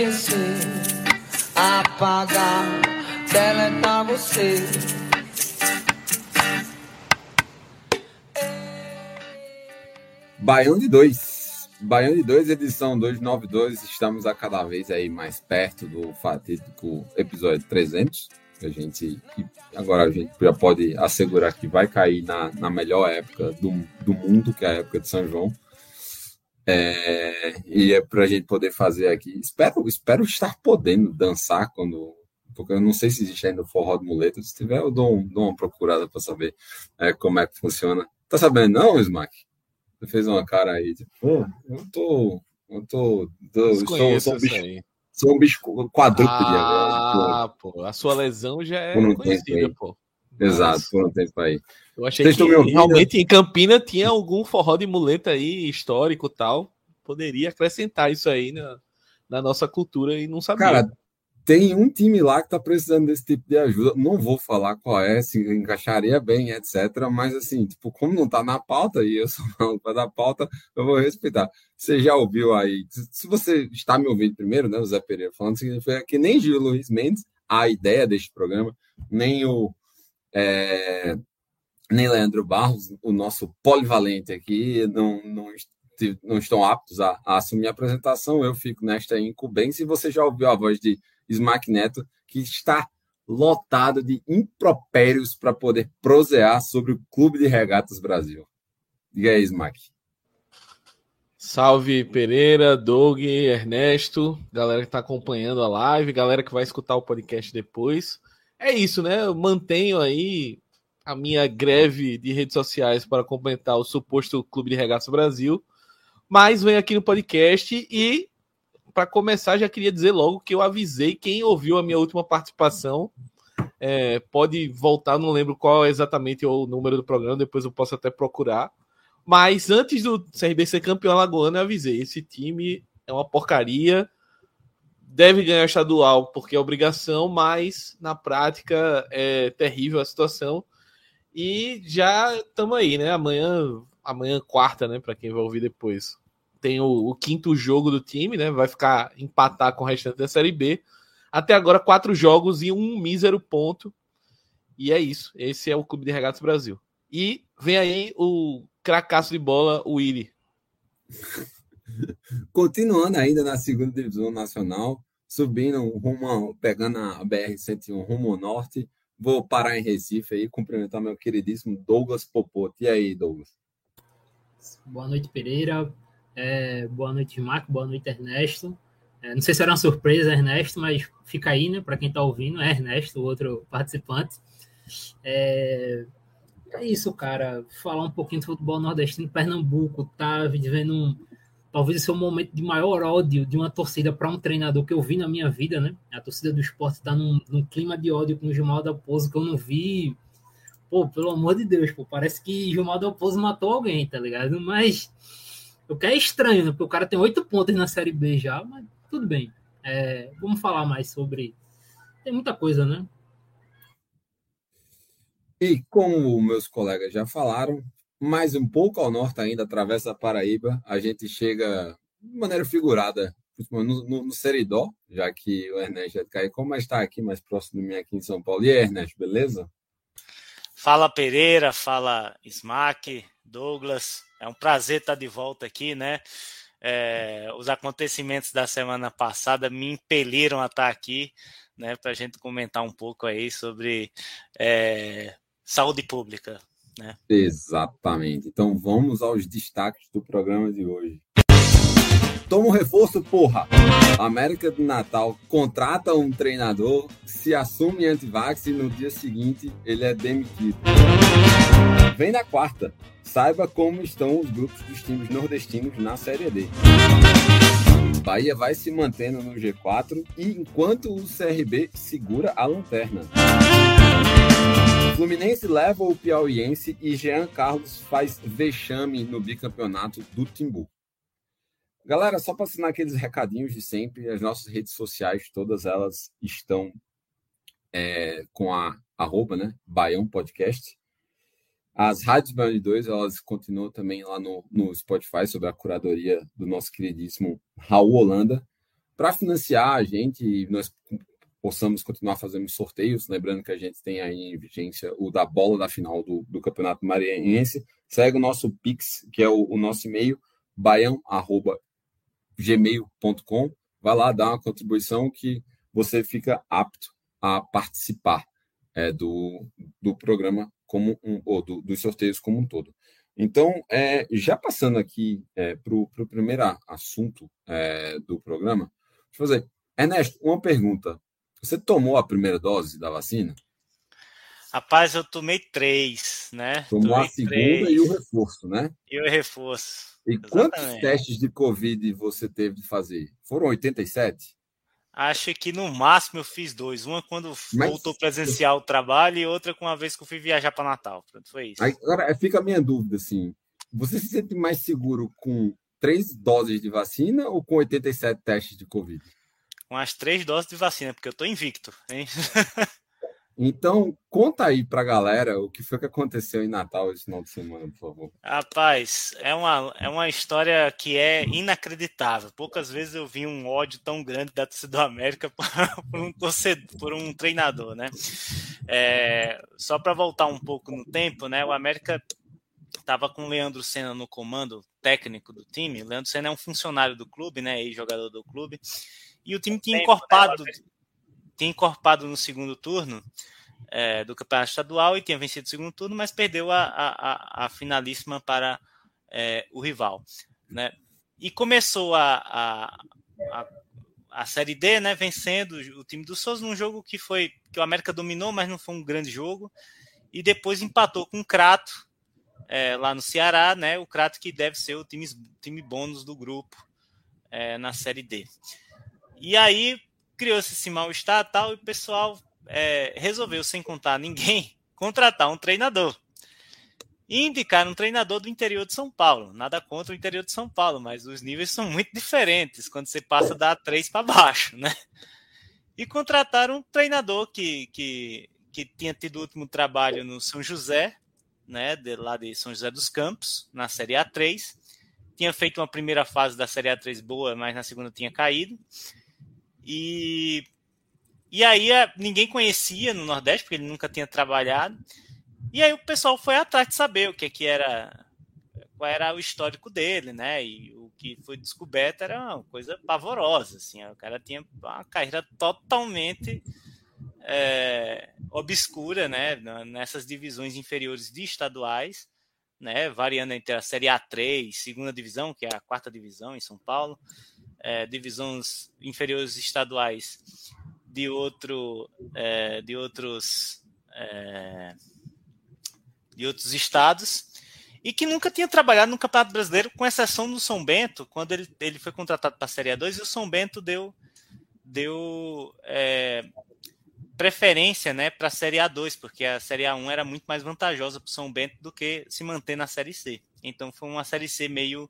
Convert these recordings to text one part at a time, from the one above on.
Esquecer, apagar, deletar você. Baião de 2. Baião de 2, edição 292. Estamos a cada vez aí mais perto do fatídico episódio 300. Que a gente, que agora a gente já pode assegurar que vai cair na, na melhor época do, do mundo, que é a época de São João. É, e é para a gente poder fazer aqui. Espero, espero estar podendo dançar quando. Porque eu não sei se existe ainda o forró de muleta. Se tiver, eu dou, um- dou uma procurada para saber é, como é que funciona. Tá sabendo, não, Smack? Você fez uma cara aí, tipo, pô, eu tô. Eu tô. tô sou, sou, um bicho, sou um bicho quadrúpede Ah, agora. pô, a sua lesão já é Por um tempo conhecida, aí. pô. pô. Exato, Mas por um tempo aí. Eu achei Vocês que realmente em Campina tinha algum forró de muleta aí, histórico tal. Poderia acrescentar isso aí na, na nossa cultura e não sabia. Cara, tem um time lá que tá precisando desse tipo de ajuda. Não vou falar qual é, se encaixaria bem, etc. Mas assim, tipo, como não tá na pauta e eu sou maluco pra dar pauta, eu vou respeitar. Você já ouviu aí? Se se você está me ouvindo primeiro, né, o Zé Pereira falando, significa que nem Gil Luiz Mendes, a ideia deste programa, nem o é, nem Leandro Barros, o nosso polivalente aqui, não, não, não estão aptos a, a assumir a apresentação. Eu fico nesta incumbência. E você já ouviu a voz de Smack Neto, que está lotado de impropérios para poder prosear sobre o Clube de Regatas Brasil. Diga aí, Smack. Salve Pereira, Doug, Ernesto, galera que tá acompanhando a live, galera que vai escutar o podcast depois. É isso, né? Eu mantenho aí a minha greve de redes sociais para complementar o suposto Clube de Regatas Brasil, mas venho aqui no podcast e para começar já queria dizer logo que eu avisei quem ouviu a minha última participação é, pode voltar, não lembro qual é exatamente o número do programa, depois eu posso até procurar. Mas antes do CRB ser campeão alagoano, eu avisei: esse time é uma porcaria, deve ganhar estadual porque é obrigação, mas na prática é terrível a situação. E já estamos aí, né? Amanhã, amanhã quarta, né? Para quem vai ouvir depois, tem o, o quinto jogo do time, né? Vai ficar empatar com o restante da Série B. Até agora, quatro jogos e um mísero ponto. E é isso. Esse é o Clube de Regatas Brasil. E vem aí o cracaço de bola, o Willi. Continuando ainda na segunda divisão nacional, subindo rumo, pegando a BR-101 rumo ao norte, vou parar em Recife aí, cumprimentar meu queridíssimo Douglas Popoto. E aí, Douglas? Boa noite, Pereira. É, boa noite, Marco. Boa noite, Ernesto. É, não sei se era uma surpresa, Ernesto, mas fica aí, né? Para quem está ouvindo, é Ernesto, o outro participante. É, é isso, cara. Falar um pouquinho do futebol nordestino. Pernambuco tá vivendo um, talvez esse é o momento de maior ódio de uma torcida para um treinador que eu vi na minha vida, né? A torcida do esporte está num, num clima de ódio com o Gilmar Dalpozo que eu não vi. Pô, pelo amor de Deus, pô, parece que Gilmar Dalpozo matou alguém, tá ligado? Mas o que é estranho, né? Porque o cara tem oito pontos na Série B já, mas tudo bem. É, vamos falar mais sobre. Tem muita coisa, né? E como meus colegas já falaram, mais um pouco ao norte ainda, através da Paraíba, a gente chega de maneira figurada no, no, no Seridó, já que o Ernesto é de Caicó, mas está aqui mais próximo de mim aqui em São Paulo. E aí, Ernesto, beleza? Fala Pereira, fala Smack, Douglas. É um prazer estar de volta aqui, né? é, os acontecimentos da semana passada me impeliram a estar aqui, né, para a gente comentar um pouco aí sobre é, saúde pública. Né? Exatamente. Então vamos aos destaques do programa de hoje. Toma um reforço, porra! América do Natal contrata um treinador, se assume antivax e no dia seguinte ele é demitido. Vem na quarta. Saiba como estão os grupos dos times nordestinos na Série D. Bahia vai se mantendo no G4 e enquanto o CRB segura a lanterna. Fluminense leva o Piauiense e Jean Carlos faz vexame no bicampeonato do Timbu. Galera, só para assinar aqueles recadinhos de sempre, as nossas redes sociais, todas elas estão é, com a arroba, né? Baião Podcast. As rádios Baião 2, elas continuam também lá no, no Spotify, sob a curadoria do nosso queridíssimo Raul Holanda. Para financiar a gente nós possamos continuar fazendo sorteios, lembrando que a gente tem aí em vigência o da bola da final do, do Campeonato Maranhense. Segue o nosso Pix, que é o, o nosso e-mail, baião, arroba, gmail.com. Vai lá dar uma contribuição que você fica apto a participar é, do, do programa como um, ou do, dos sorteios como um todo. Então, é, já passando aqui é, para o primeiro assunto é, do programa, deixa eu fazer. Ernesto, uma pergunta. Você tomou a primeira dose da vacina? Rapaz, eu tomei três, né? Tomou tomei a segunda três. e o reforço, né? E o reforço. E Exatamente. quantos testes de Covid você teve de fazer? Foram 87? Acho que no máximo eu fiz dois. Uma quando Mas... voltou presencial o trabalho e outra com uma vez que eu fui viajar para Natal. Pronto, foi isso. Agora fica a minha dúvida, assim. Você se sente mais seguro com três doses de vacina ou com 87 testes de Covid? Com as três doses de vacina, porque eu tô invicto, hein? Então, conta aí pra galera o que foi que aconteceu em Natal esse final de semana, por favor. Rapaz, é uma, é uma história que é inacreditável. Poucas vezes eu vi um ódio tão grande da torcida do América por, por um torcedor, por um treinador, né? É, só para voltar um pouco no tempo, né? O América estava com o Leandro Senna no comando técnico do time. O Leandro Senna é um funcionário do clube, né? E jogador do clube. E o time tinha encorpado tinha encorpado no segundo turno é, do campeonato estadual e tinha vencido o segundo turno, mas perdeu a, a, a finalíssima para é, o rival. Né? E começou a, a, a, a, Série D, né, vencendo o time do Souza num jogo que foi que o América dominou, mas não foi um grande jogo. E depois empatou com o Crato, é, lá no Ceará, né? O Crato que deve ser o time, time bônus do grupo é, na Série D. E aí criou-se esse mal-estar tal, e o pessoal é, resolveu, sem contar ninguém, contratar um treinador. E indicar um treinador do interior de São Paulo. Nada contra o interior de São Paulo, mas os níveis são muito diferentes quando você passa da A3 para baixo, né? E contrataram um treinador que, que, que tinha tido o último trabalho no São José, né, de, lá de São José dos Campos, na Série A3. Tinha feito uma primeira fase da Série A3 boa, mas na segunda tinha caído. E, e aí é, ninguém conhecia no Nordeste, porque ele nunca tinha trabalhado. E aí o pessoal foi atrás de saber o que, que era, qual era o histórico dele, né? E o que foi descoberto era uma coisa pavorosa, assim. O cara tinha uma carreira totalmente é, obscura, né? Nessas divisões inferiores de estaduais, né? Variando entre a Série A3, segunda divisão, que é a quarta divisão em São Paulo, é, divisões inferiores estaduais de outro é, de outros é, de outros estados e que nunca tinha trabalhado no Campeonato Brasileiro, com exceção do São Bento, quando ele, ele foi contratado para a Série A2 e o São Bento deu deu é, preferência né, para a Série A2, porque a Série A1 era muito mais vantajosa para o São Bento do que se manter na Série C. Então foi uma Série C meio,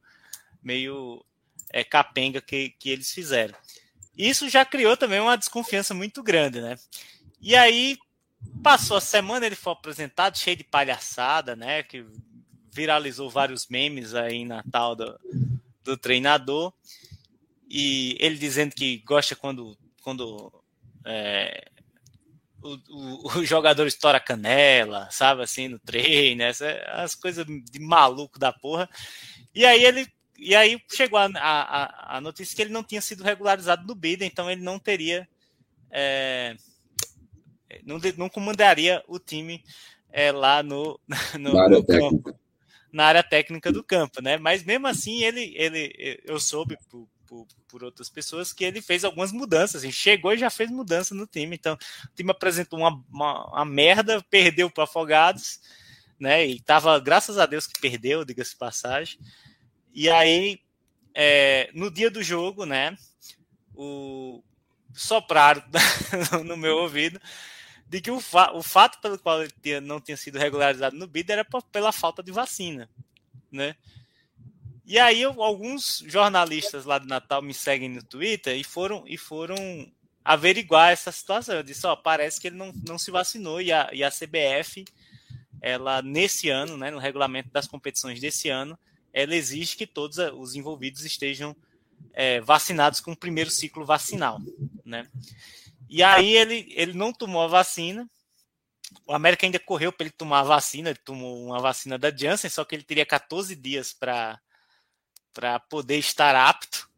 meio é, capenga que, que eles fizeram. Isso já criou também uma desconfiança muito grande, né? E aí passou a semana, ele foi apresentado cheio de palhaçada, né? Que viralizou vários memes aí em Natal do, do treinador. E ele dizendo que gosta quando, quando é, o, o, o, jogador estoura canela, sabe, assim, no treino, essa, as coisas de maluco da porra. E aí ele e aí chegou a, a, a notícia que ele não tinha sido regularizado no BID, então ele não teria. É, não, não comandaria o time é, lá no, no, Na área no campo, técnica. na área técnica do campo, né? Mas mesmo assim, ele, ele eu soube por, por, por outras pessoas que ele fez algumas mudanças. Assim, chegou e já fez mudança no time. Então, o time apresentou uma, uma, uma merda, perdeu para Afogados, né? E tava, graças a Deus que perdeu, diga-se passagem. E aí, é, no dia do jogo, né? O sopraram no meu ouvido de que o, fa o fato pelo qual ele tinha, não tinha sido regularizado no BID era pela falta de vacina, né? E aí eu, alguns jornalistas lá de Natal me seguem no Twitter e foram e foram averiguar essa situação. Eu disse, ó, parece que ele não, não se vacinou e a, e a CBF, ela nesse ano, né, no regulamento das competições desse ano, ela exige que todos os envolvidos estejam é, vacinados com o primeiro ciclo vacinal, né? E aí ele, ele não tomou a vacina. O América ainda correu para ele tomar a vacina, ele tomou uma vacina da Janssen, só que ele teria 14 dias para para poder estar apto,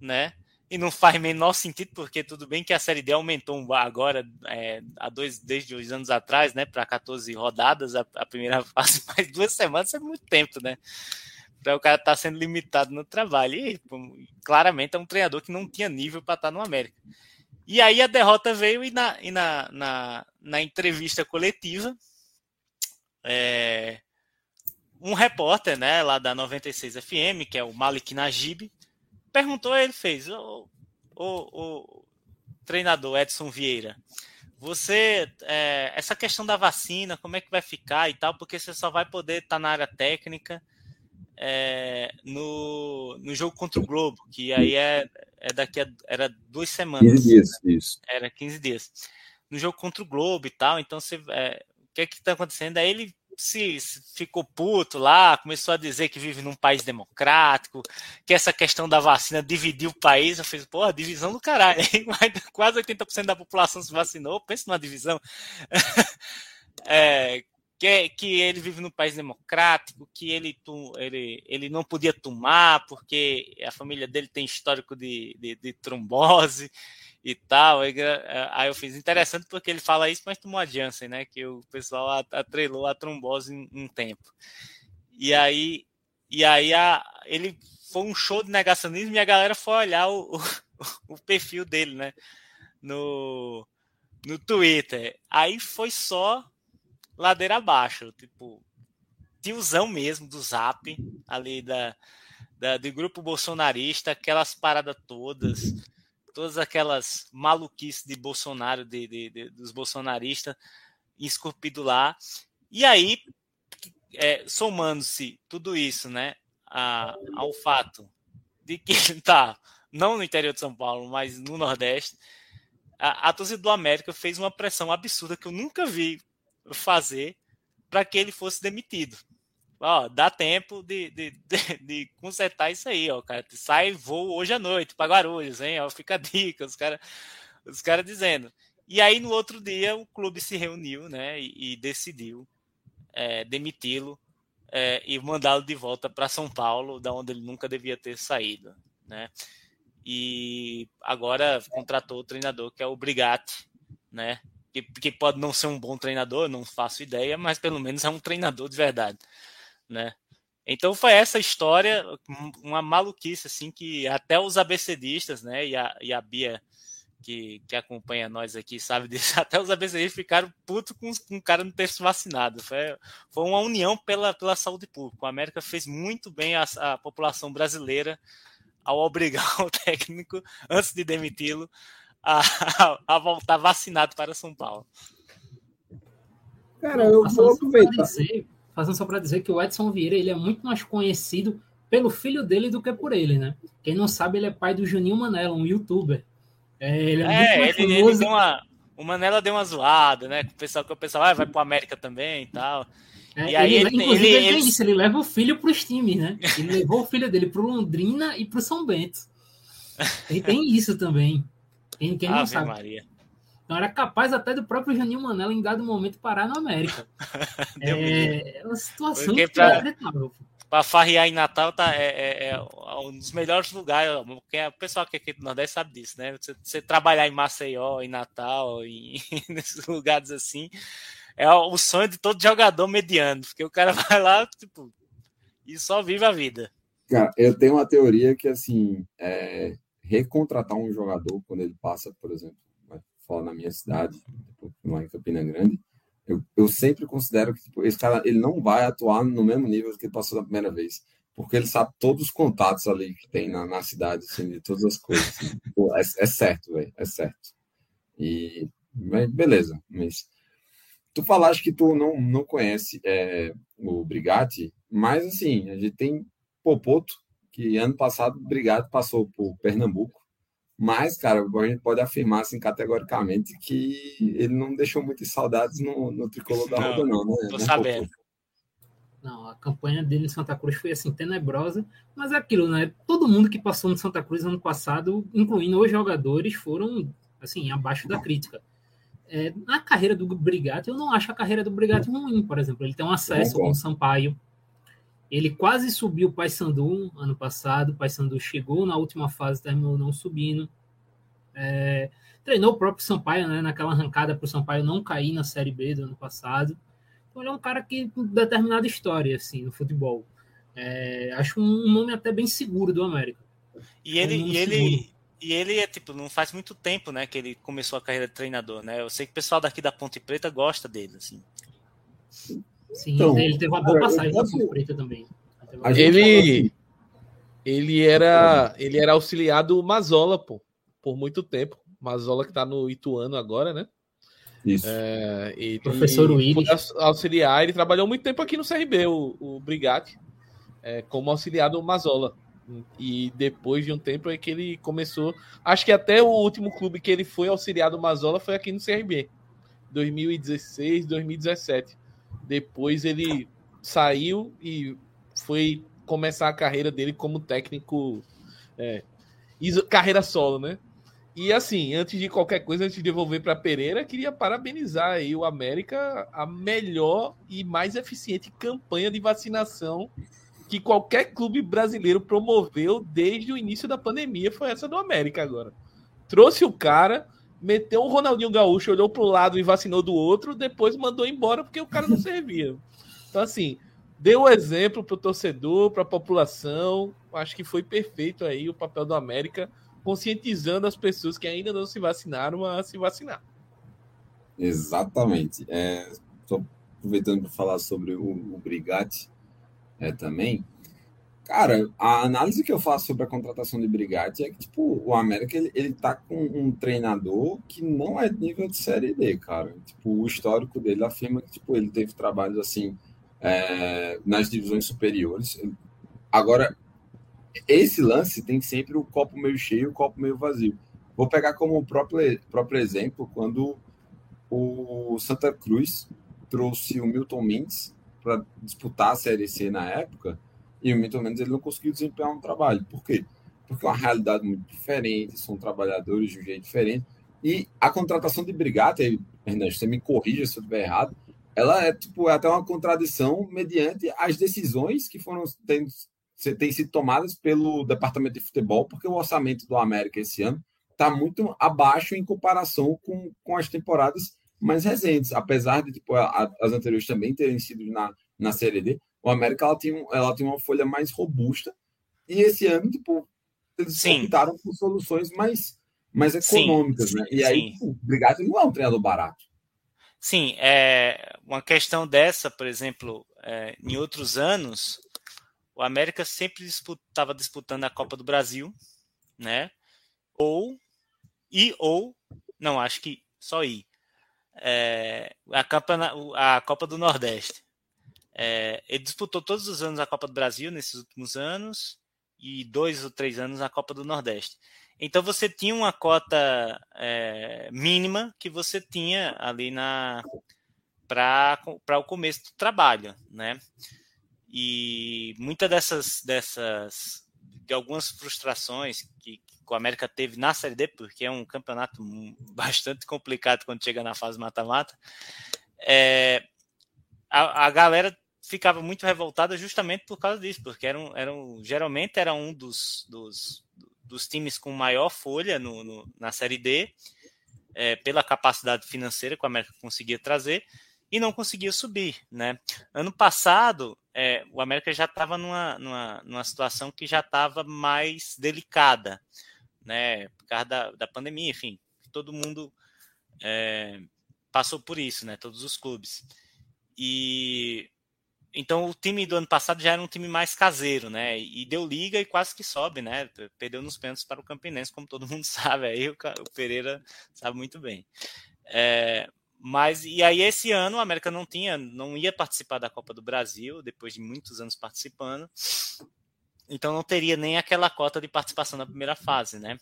né? E não faz menor sentido, porque tudo bem que a Série D aumentou agora, é, há dois, desde dois anos atrás, né? Para 14 rodadas, a, a, primeira fase, mas duas semanas é muito tempo, né? Para o cara tá sendo limitado no trabalho. E claramente é um treinador que não tinha nível para estar no América. E aí a derrota veio e na, e na, na, na entrevista coletiva, é, um repórter né, lá da 96 FM, que é o Malik Najib, perguntou, ele fez, o, o, o treinador Edson Vieira, você, é, essa questão da vacina, como é que vai ficar e tal, porque você só vai poder estar tá na área técnica é, no, no jogo contra o Globo, que aí é, é daqui a era duas semanas. 15 dias, né? isso. Era 15 dias. No jogo contra o Globo e tal, então você, é, o que é que está acontecendo? Aí ele se, se, ficou puto lá, começou a dizer que vive num país democrático, que essa questão da vacina dividiu o país. Eu fiz, porra, divisão do caralho. Quase 80% da população se vacinou, pensa numa divisão. é, que, que ele vive num país democrático, que ele, ele, ele não podia tomar porque a família dele tem histórico de, de, de trombose e tal. Aí, eu fiz interessante porque ele fala isso, mas tomou a Janssen, né? Que o pessoal atrelou a trombose em um tempo. E aí, e aí a, ele foi um show de negacionismo e a galera foi olhar o, o, o perfil dele, né? No, no Twitter. Aí foi só ladeira abaixo, tipo, tiozão mesmo do Zap, ali da, da, do grupo bolsonarista, aquelas paradas todas, todas aquelas maluquices de Bolsonaro, de, de, de dos bolsonaristas, esculpido lá. E aí, é, somando-se tudo isso, né, a, ao fato de que tá não no interior de São Paulo, mas no Nordeste, a, a torcida do América fez uma pressão absurda que eu nunca vi fazer para que ele fosse demitido. Ó, dá tempo de, de, de, de, consertar isso aí, ó, cara. Sai voo hoje à noite para Guarulhos, hein? Ó, fica a dica, os caras os cara dizendo. E aí, no outro dia, o clube se reuniu, né, e, e decidiu é, demiti-lo é, e mandá-lo de volta para São Paulo, da onde ele nunca devia ter saído, né? E agora contratou o treinador que é o Brigatti, né? Que, que pode não ser um bom treinador, não faço ideia, mas pelo menos é um treinador de verdade, né? Então foi essa história, uma maluquice assim que até os abecedistas, né, e a, e a Bia que, que acompanha nós aqui sabe disso, até os abecedistas ficaram putos com, com o cara não ter se vacinado. Foi, foi uma união pela, pela saúde pública. O América fez muito bem a, a população brasileira ao obrigar o técnico, antes de demiti-lo, a, a, voltar vacinado para São Paulo. Cara, eu vou aproveitar. Fazendo só para dizer que o Edson Vieira ele é muito mais conhecido pelo filho dele do que por ele, né? Quem não sabe, ele é pai do Juninho Manela, um youtuber. É, ele é, é ele, ele, deu uma, o Manela deu uma zoada, né? O pessoal que o pessoal ah, vai para América também e tal. É, e aí ele, ele, inclusive, ele, ele, isso, ele leva o filho para os times, né? Ele levou o filho dele para Londrina e para o São Bento. E tem isso também. Quem, quem não sabe. Maria. Então era capaz até do próprio Janinho Manela em dado momento parar no América. é, é uma situação pra, para farrear em Natal tá, é, é, é, um dos melhores lugares. Porque o pessoal que é aqui do Nordeste sabe disso, né? Você, você trabalhar em Maceió, em Natal, em, nesses lugares assim, é o sonho de todo jogador mediano, porque o cara vai lá, tipo, e só vive a vida. Cara, eu tenho uma teoria que, assim, é, recontratar um jogador quando ele passa, por exemplo, fala na minha cidade, tipo, lá em Campina Grande, eu, eu sempre considero que tipo, esse cara ele não vai atuar no mesmo nível que ele passou na primeira vez, porque ele sabe todos os contatos ali que tem na, na cidade, assim, de todas as coisas. Assim. Pô, é, é, certo, velho, é certo. E beleza, mas tu falaste que tu não, não conhece é, o Brigatti, mas assim, a gente tem Popoto, que ano passado o Brigatti passou por Pernambuco, mas, cara, a gente pode afirmar assim, categoricamente que ele não deixou muitas saudades no, no tricolor da Roda, não, né? Tô sabendo. Não, a campanha dele em Santa Cruz foi assim, tenebrosa, mas é aquilo, né? Todo mundo que passou no Santa Cruz ano passado, incluindo os jogadores, foram assim, abaixo da crítica. É, na carreira do Brigatti, eu não acho a carreira do Brigatti ruim, por exemplo. Ele tem um acesso com o Sampaio, ele quase subiu o Paysandu ano passado. O Paysandu chegou na última fase, terminou não subindo. É, treinou o próprio Sampaio, né, naquela arrancada para o Sampaio não cair na Série B do ano passado. Então ele é um cara que tem determinada história assim no futebol. É, acho um nome até bem seguro do América. E ele, um e ele, e ele é tipo, não faz muito tempo, né, que ele começou a carreira de treinador, né? Eu sei que o pessoal daqui da Ponte Preta gosta dele, assim. Sim, então, ele teve uma boa passagem posso... na Preta também. Ele, ele era, ele era auxiliar do Mazola, pô, por muito tempo. Mazola que tá no Ituano agora, né? Isso. É, ele, Professor Willis. Auxiliar, ele trabalhou muito tempo aqui no CRB, o, o Brigatti, é, como auxiliar do Mazola. E depois de um tempo é que ele começou. Acho que até o último clube que ele foi auxiliar do Mazola foi aqui no CRB. 2016, 2017. Depois ele saiu e foi começar a carreira dele como técnico, é, carreira solo, né? E assim, antes de qualquer coisa, antes de devolver para Pereira, queria parabenizar aí o América, a melhor e mais eficiente campanha de vacinação que qualquer clube brasileiro promoveu desde o início da pandemia foi essa do América agora. Trouxe o cara, meteu o Ronaldinho Gaúcho, olhou para o lado e vacinou do outro, depois mandou embora porque o cara não servia. Então, assim, deu exemplo para o torcedor, para a população. Acho que foi perfeito aí o papel do América, conscientizando as pessoas que ainda não se vacinaram a se vacinar. Exatamente. Estou é, aproveitando para falar sobre o, o Brigatti é, também. Cara, a análise que eu faço sobre a contratação de Brigatti é que, tipo, o América, ele, ele tá com um treinador que não é nível de Série D, cara. Tipo, o histórico dele afirma que, tipo, ele teve trabalhos, assim, é, nas divisões superiores. Agora, esse lance tem sempre o copo meio cheio e o copo meio vazio. Vou pegar como próprio, próprio exemplo quando o Santa Cruz trouxe o Milton Mendes para disputar a Série C na época e o Milton Mendes ele não conseguiu desempenhar um trabalho. Por quê? Porque é uma realidade muito diferente, são trabalhadores de um jeito diferente. E a contratação de Brigata, Ernesto, você me corrija se eu estiver errado, ela é tipo é até uma contradição mediante as decisões que foram têm, têm sido tomadas pelo departamento de futebol, porque o orçamento do América esse ano está muito abaixo em comparação com, com as temporadas mais recentes, apesar de tipo, a, as anteriores também terem sido na, na Série D, o América ela tem, ela tem uma folha mais robusta e esse ano tipo eles Sim. optaram por soluções mais, mais econômicas, sim, né? E aí, tipo, obrigado, não é um treinador barato. Sim, é uma questão dessa, por exemplo, é, em outros anos, o América sempre estava disputando a Copa do Brasil, né? Ou e ou não, acho que só ir é, a, Copa, a Copa do Nordeste. É, ele disputou todos os anos a Copa do Brasil nesses últimos anos e dois ou três anos a Copa do Nordeste. Então você tinha uma cota é, mínima que você tinha ali na para o começo do trabalho, né? E muitas dessas dessas de algumas frustrações que, que o América teve na Série D, porque é um campeonato bastante complicado quando chega na fase mata-mata, é, a, a galera ficava muito revoltada justamente por causa disso, porque eram, eram geralmente era um dos, dos, dos times com maior folha no, no na Série D, é, pela capacidade financeira que o América conseguia trazer, e não conseguia subir. Né? Ano passado, é, o América já estava numa, numa, numa situação que já estava mais delicada, né? por causa da, da pandemia, enfim, todo mundo é, passou por isso, né? todos os clubes. E então o time do ano passado já era um time mais caseiro, né? E deu liga e quase que sobe, né? Perdeu nos pênaltis para o Campinense, como todo mundo sabe. Aí o, Pereira sabe muito bem. É, mas e aí esse ano o América não tinha, não ia participar da Copa do Brasil depois de muitos anos participando. Então não teria nem aquela cota de participação na primeira fase, né?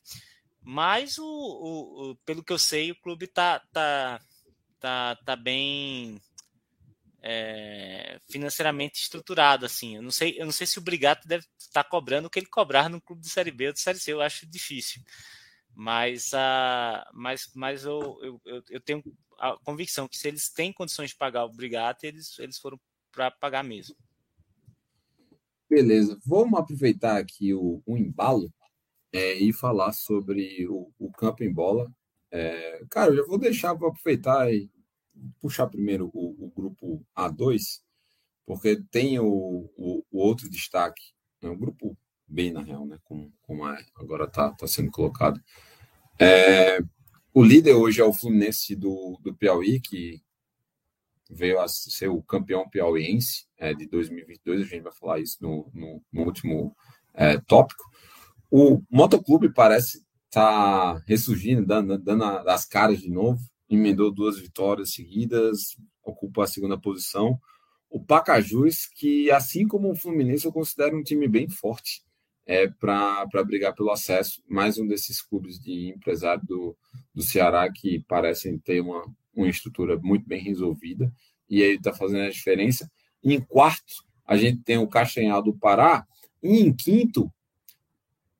Mas o, o, o pelo que eu sei, o clube tá tá tá, tá bem é, financeiramente estruturado, assim. Eu não sei, eu não sei se o Brigato deve estar cobrando o que ele cobrar no clube de Série B ou de Série C, eu acho difícil. Mas, a, mas, mas eu, eu, eu tenho a convicção que se eles têm condições de pagar o Brigato, eles, eles foram para pagar mesmo. Beleza, vamos aproveitar aqui o, o embalo é, e falar sobre o, o campo em bola. É, cara, eu já vou deixar para aproveitar e puxar primeiro o, o grupo A2, porque tem o, o, o outro destaque, né? o grupo B, na real, né? como, como é, agora está tá sendo colocado. É, o líder hoje é o Fluminense do, do Piauí, que veio a ser o campeão piauiense é, de 2022, a gente vai falar isso no, no, no último é, tópico. O Motoclube parece estar tá ressurgindo, dando, dando as caras de novo emendou duas vitórias seguidas, ocupa a segunda posição. O Pacajus, que assim como o Fluminense, eu considero um time bem forte é, para brigar pelo acesso. Mais um desses clubes de empresário do, do Ceará que parecem ter uma, uma estrutura muito bem resolvida e aí está fazendo a diferença. em quarto, a gente tem o Castanhal do Pará, e em quinto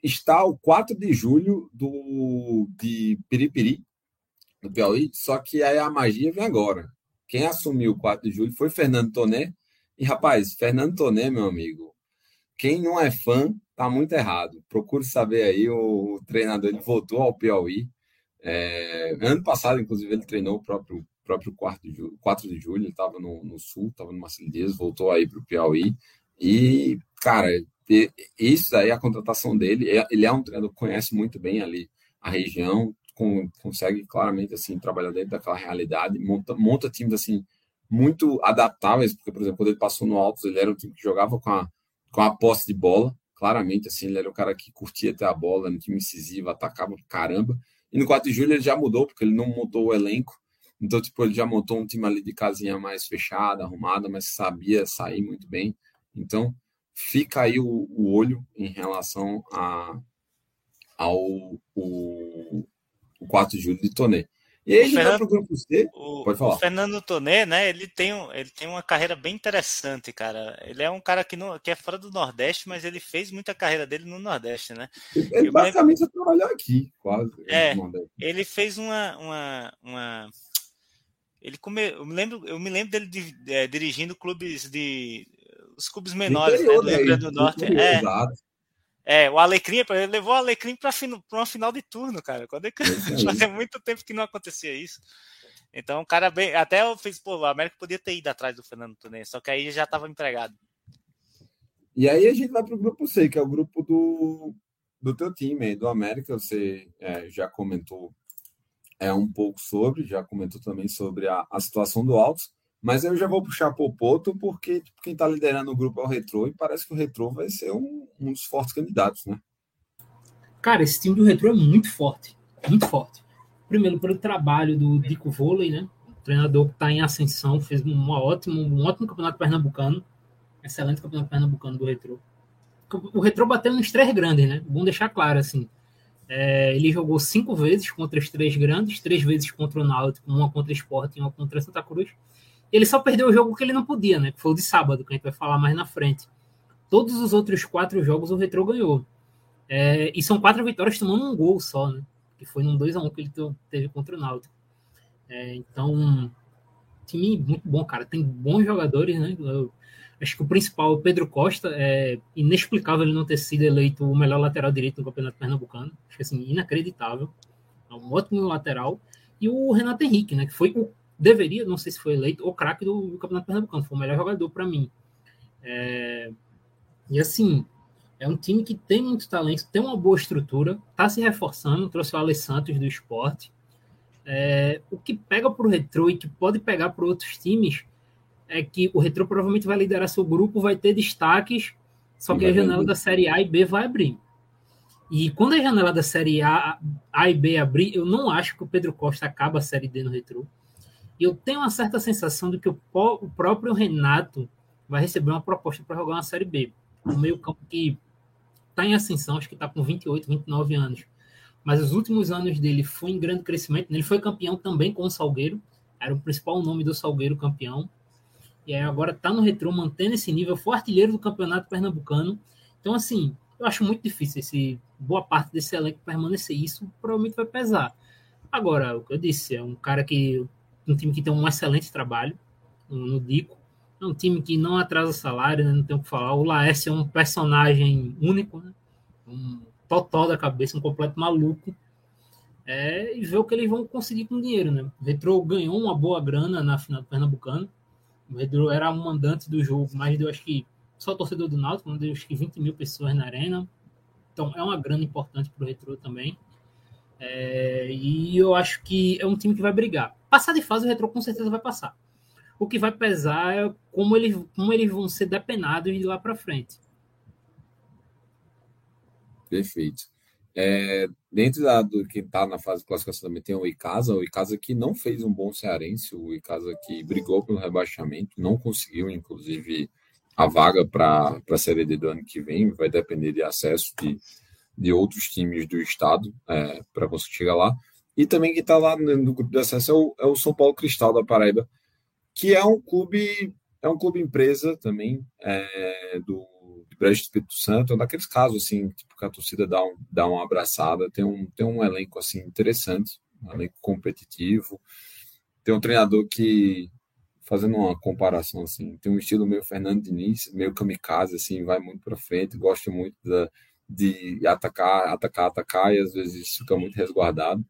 está o 4 de julho do, de Piripiri, do Piauí, só que aí a magia vem agora. Quem assumiu o 4 de julho foi Fernando Toné. E, rapaz, Fernando Toné, meu amigo, quem não é fã, tá muito errado. Procure saber aí, o treinador ele voltou ao Piauí. É, ano passado, inclusive, ele treinou o próprio, próprio 4 de julho, 4 de julho ele estava no, no, sul, estava no Marcelo voltou aí para o Piauí. E, cara, isso aí, a contratação dele, é, ele é um treinador que conhece muito bem ali a região, consegue claramente assim trabalhar dentro daquela realidade, monta, monta times assim muito adaptáveis, porque por exemplo, quando ele passou no Altos, ele era um time que jogava com a com a posse de bola, claramente assim, ele era o cara que curtia ter a bola, no time incisivo, atacava caramba. E no 4 de julho ele já mudou, porque ele não montou o elenco. Então, tipo, ele já montou um time ali de casinha mais fechada, arrumada, mas sabia sair muito bem. Então, fica aí o, o olho em relação a, ao o, o 4 de julho de Tonê. E aí gente Fernando, vai pro grupo C. O, Pode falar. O Fernando Tonê, né? Ele tem, ele tem uma carreira bem interessante, cara. Ele é um cara que, não, que é fora do Nordeste, mas ele fez muita carreira dele no Nordeste, né? Ele basicamente lembro... trabalhou aqui, quase. É, ele fez uma. uma, uma... Ele come... eu, me lembro, eu me lembro dele de, é, dirigindo clubes de. Os clubes menores, interior, né? Do Rio Grande do Norte. Interior, é, exato. É, o Alecrim, ele levou o Alecrim para uma final de turno, cara. Quando é que... Fazia muito tempo que não acontecia isso. Então, o cara bem. Até eu fiz, pô, o América podia ter ido atrás do Fernando Tunen, só que aí já estava empregado. E aí a gente vai para o grupo C, que é o grupo do, do teu time, do América. Você é, já comentou é, um pouco sobre, já comentou também sobre a, a situação do Altos. Mas eu já vou puxar o Poto, porque tipo, quem está liderando o grupo é o Retro e parece que o Retro vai ser um, um, dos fortes candidatos, né? Cara, esse time do Retro é muito forte, muito forte. Primeiro, pelo trabalho do Dico Vôlei, né? O treinador que está em ascensão, fez um ótimo, um ótimo campeonato pernambucano, excelente campeonato pernambucano do Retro. O Retro bateu nos três grandes, né? Bom deixar claro, assim. É, ele jogou cinco vezes contra os três grandes, três vezes contra o Náutico, uma contra o Sport e uma contra Santa Cruz ele só perdeu o jogo que ele não podia, né? Que foi o de sábado, que a gente vai falar mais na frente. Todos os outros quatro jogos o Retro ganhou. É, e são quatro vitórias tomando um gol só, né? Que foi num 2x1 que ele teve contra o Náutico. É, então, time muito bom, cara. Tem bons jogadores, né? Eu acho que o principal, o Pedro Costa, é inexplicável ele não ter sido eleito o melhor lateral direito no Campeonato Pernambucano. Acho que assim, inacreditável. É um ótimo lateral. E o Renato Henrique, né? Que foi o. Deveria, não sei se foi eleito, o craque do, do Campeonato Pernambucano. Foi o melhor jogador para mim. É, e assim, é um time que tem muito talento, tem uma boa estrutura, está se reforçando, trouxe o Ale Santos do esporte. É, o que pega para o Retro e que pode pegar para outros times é que o Retro provavelmente vai liderar seu grupo, vai ter destaques, só que a janela da Série A e B vai abrir. E quando a janela da Série A, a e B abrir, eu não acho que o Pedro Costa acaba a Série D no Retro. E eu tenho uma certa sensação de que o, o próprio Renato vai receber uma proposta para jogar uma Série B. No meio campo que está em ascensão, acho que está com 28, 29 anos. Mas os últimos anos dele foi em grande crescimento. Ele foi campeão também com o Salgueiro, era o principal nome do Salgueiro campeão. E aí agora está no retrô, mantendo esse nível, foi artilheiro do campeonato pernambucano. Então, assim, eu acho muito difícil esse boa parte desse elenco permanecer. Isso provavelmente vai pesar. Agora, o que eu disse, é um cara que. Um time que tem um excelente trabalho no Dico. É um time que não atrasa salário, né? não tem o que falar. O Laércio é um personagem único, né? um totó da cabeça, um completo maluco. É, e ver o que eles vão conseguir com dinheiro. Né? O Retro ganhou uma boa grana na final do Pernambucano. O Retro era um mandante do jogo, mas deu acho que só o torcedor do Náutico, deu acho que 20 mil pessoas na arena. Então é uma grana importante para o Retro também. É, e eu acho que é um time que vai brigar. Passar de fase, o Retro com certeza vai passar. O que vai pesar é como eles, como eles vão ser depenados de lá para frente. Perfeito. É, dentro da, do que está na fase de classificação também tem o Icasa, o Icasa que não fez um bom cearense, o Icasa que brigou pelo rebaixamento, não conseguiu, inclusive, a vaga para a Série D do ano que vem, vai depender de acesso de, de outros times do estado é, para conseguir chegar lá. E também que está lá no grupo de acesso é o, é o São Paulo Cristal da Paraíba, que é um clube, é um clube empresa também é, do Brejo Espírito Santo, é um daqueles casos assim, tipo, que a torcida dá, um, dá uma abraçada, tem um, tem um elenco assim interessante, um elenco competitivo, tem um treinador que, fazendo uma comparação assim, tem um estilo meio Fernando Diniz, meio kamikaze, assim, vai muito para frente, gosta muito da, de atacar, atacar, atacar, e às vezes fica muito resguardado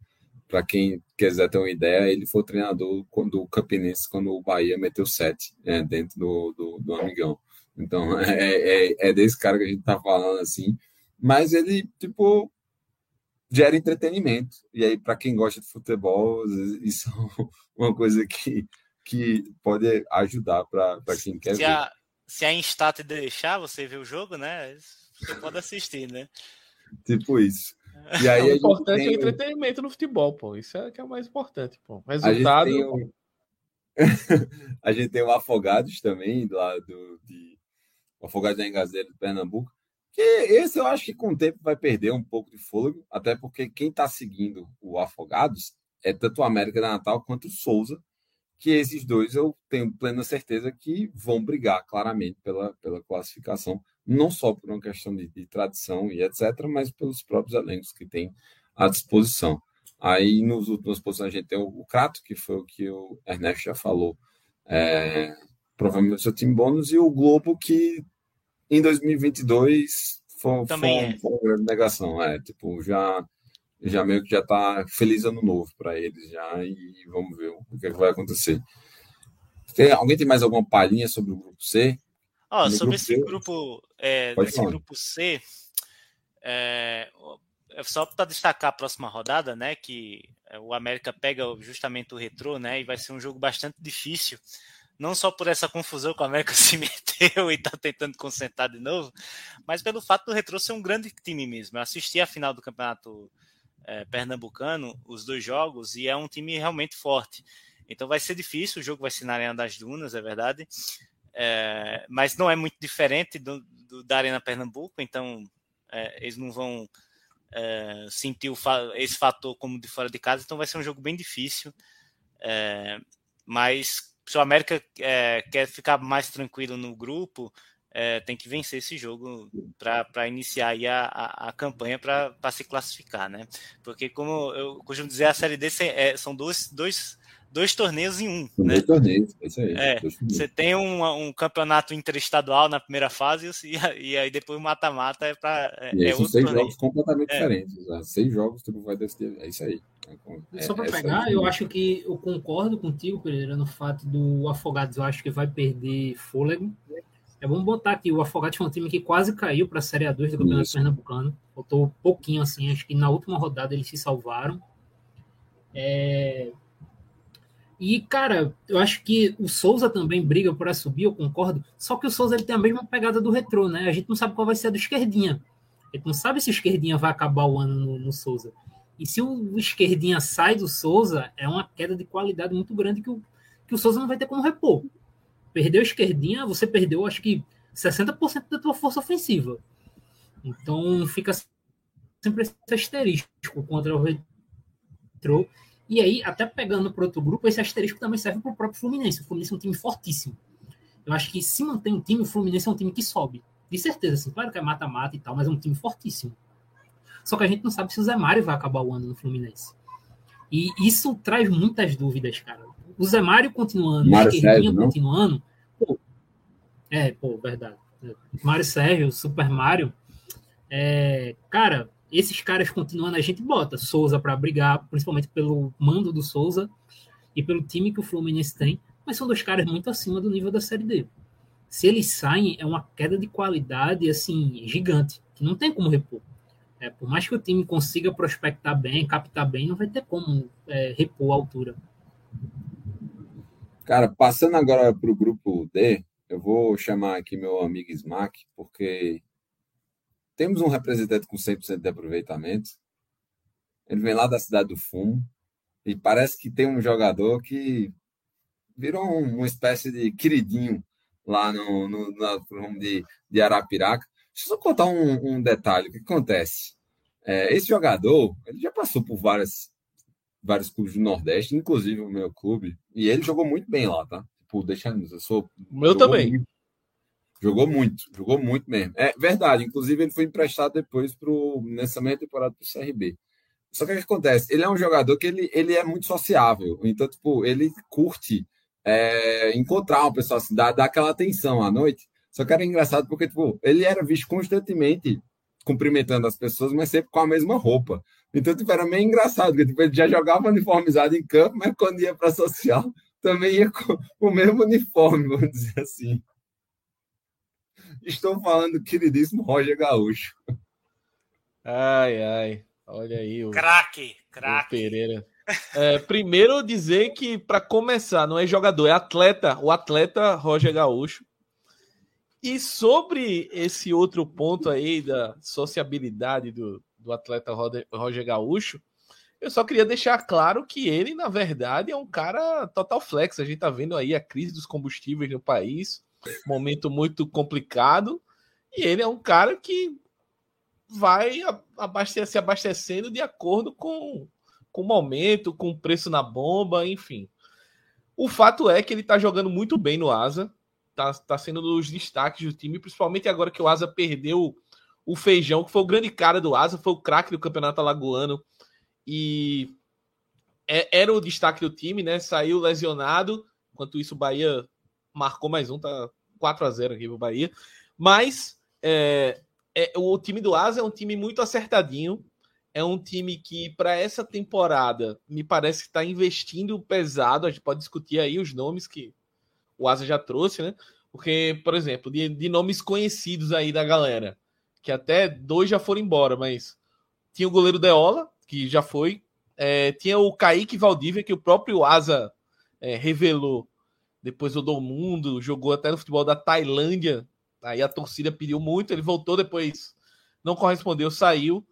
para quem quiser ter uma ideia, ele foi treinador do Campinense quando o Bahia meteu sete é, dentro do, do, do, Amigão. Então, é, é, é, desse cara que a gente tá falando assim. Mas ele, tipo, gera entretenimento. E aí, para quem gosta de futebol, isso é uma coisa que, que pode ajudar para quem quer se ver. A, se a Instat deixar você ver o jogo, né? Você pode assistir, né? Tipo isso. E aí o importante é o entretenimento no futebol, pô. Isso é que é o mais importante, pô. Resultado. A gente tem, um... a gente tem o Afogados também, lá do de... o Afogados da Engazeira de Pernambuco. Que esse eu acho que com o tempo vai perder um pouco de fôlego, até porque quem está seguindo o Afogados é tanto o América da Natal quanto o Souza, que esses dois eu tenho plena certeza que vão brigar claramente pela, pela classificação não só por uma questão de, de tradição e etc., mas pelos próprios elencos que tem à disposição. Aí, nos últimos posições, a gente tem o, o Crato, que foi o que o Ernesto já falou, é, provavelmente o seu time bônus, e o Globo, que em 2022 foi, Também foi, é. uma grande negação. É, tipo, já, já meio que já está feliz ano novo para eles, já, e vamos ver o que, é que vai acontecer. Tem, alguém tem mais alguma palhinha sobre o grupo C? Ó, oh, sobre esse grupo, é, desse grupo C, é, é só para destacar a próxima rodada, né? Que é, o América pega justamente o retrô, né? E vai ser um jogo bastante difícil. Não só por essa confusão que o América se meteu e está tentando concentrar de novo, mas pelo fato do retrô ser um grande time mesmo. Eu assisti a final do campeonato é, pernambucano, os dois jogos, e é um time realmente forte. Então vai ser difícil, o jogo vai ser na Arena das Dunas, é verdade. É, mas não é muito diferente do, do da Arena Pernambuco, então é, eles não vão é, sentir esse fator como de fora de casa, então vai ser um jogo bem difícil. É, mas se o América é, quer ficar mais tranquilo no grupo, é, tem que vencer esse jogo para iniciar a, a, a, campanha para se classificar, né? Porque, como eu costumo dizer, a Série D são dois, dois dois torneios em um. Né? dois torneios, é isso aí. É. Você tem um, um campeonato interestadual na primeira fase e, e aí depois o mata-mata é para é, E aí é são seis torneio. jogos completamente É. diferentes. né? Seis jogos tu vai decidir. É isso aí. É, Só para é- pegar, é- eu acho que eu concordo contigo, Pereira, no fato do Afogados, eu acho que vai perder fôlego. É bom botar aqui, o Afogados foi um time que quase caiu para a Série A2 do Campeonato Isso. Pernambucano. Faltou pouquinho assim, acho que na última rodada eles se salvaram. É, E, cara, eu acho que o Souza também briga para subir, eu concordo. Só que o Souza ele tem a mesma pegada do retrô, né? A gente não sabe qual vai ser a do Esquerdinha. A gente não sabe se o Esquerdinha vai acabar o ano no, no Souza. E se o Esquerdinha sai do Souza, é uma queda de qualidade muito grande que o, que o Souza não vai ter como repor. Perdeu o Esquerdinha, você perdeu, acho que, 60% da tua força ofensiva. Então, fica sempre esse asterisco contra o retrô. E aí, até pegando para outro grupo, esse asterisco também serve para o próprio Fluminense. O Fluminense é um time fortíssimo. Eu acho que se mantém um time, o Fluminense é um time que sobe. De certeza, assim, claro que é mata-mata e tal, mas é um time fortíssimo. Só que a gente não sabe se o Zé Mário vai acabar o ano no Fluminense. E isso traz muitas dúvidas, cara. O Zé Mário continuando, o Mário Sérgio, continuando. Pô, é, pô, verdade. Mário Sérgio, Super Mário. É, cara, esses caras continuando, a gente bota Souza para brigar, principalmente pelo mando do Souza e pelo time que o Fluminense tem, mas são dois caras muito acima do nível da Série D. Se eles saem, é uma queda de qualidade assim gigante, que não tem como repor. É, por mais que o time consiga prospectar bem, captar bem, não vai ter como é, repor a altura. Cara, passando agora para o grupo D, eu vou chamar aqui meu amigo Smack, porque temos um representante com 100% de aproveitamento. Ele vem lá da cidade do Fumo e parece que tem um jogador que virou um- uma espécie de queridinho lá no, no, rumo de, de Arapiraca. Deixa eu só contar um, um detalhe. O que acontece? É, esse jogador, ele já passou por várias, vários clubes do Nordeste, inclusive o meu clube, e ele jogou muito bem lá, tá? Tipo, deixando, eu sou O meu também. muito. Jogou muito, jogou muito mesmo. É verdade, inclusive ele foi emprestado depois pro, nessa meia temporada para o CRB. Só que o que acontece? Ele é um jogador que ele, ele é muito sociável. Então, tipo, ele curte é, encontrar uma pessoa assim, dar, dar aquela atenção à noite. Só que era engraçado porque, tipo, ele era visto constantemente cumprimentando as pessoas, mas sempre com a mesma roupa. Então, tipo, era meio engraçado, porque tipo, ele já jogava uniformizado em campo, mas quando ia para social, também ia com o mesmo uniforme, vamos dizer assim. Estou falando do queridíssimo Roger Gaúcho. Ai, ai. Olha aí o, Craque, o craque. Pereira. É, primeiro dizer que, para começar, não é jogador, é atleta. O atleta Roger Gaúcho. E sobre esse outro ponto aí da sociabilidade do, do atleta Roger Gaúcho, eu só queria deixar claro que ele, na verdade, é um cara total flex. A gente tá vendo aí a crise dos combustíveis no país, momento muito complicado, e ele é um cara que vai a- abaste- se abastecendo de acordo com, com o momento, com o preço na bomba, enfim. O fato é que ele tá jogando muito bem no Asa, tá, tá sendo um dos destaques do time, principalmente agora que o Asa perdeu o Feijão, que foi o grande cara do Asa, foi o craque do Campeonato Alagoano e é- era o destaque do time, né? Saiu lesionado, enquanto isso o Bahia marcou mais um, tá 4 a 0 aqui pro Bahia. Mas é, é, o time do Asa é um time muito acertadinho. É um time que, para essa temporada, me parece que está investindo pesado. A gente pode discutir aí os nomes que o Asa já trouxe, né? Porque, por exemplo, de, de nomes conhecidos aí da galera, que até dois já foram embora, mas tinha o goleiro Deola, que já foi. É, tinha o Kaique Valdívia, que o próprio Asa é, revelou depois do mundo, jogou até no futebol da Tailândia. Aí a torcida pediu muito, ele voltou depois, não correspondeu, saiu.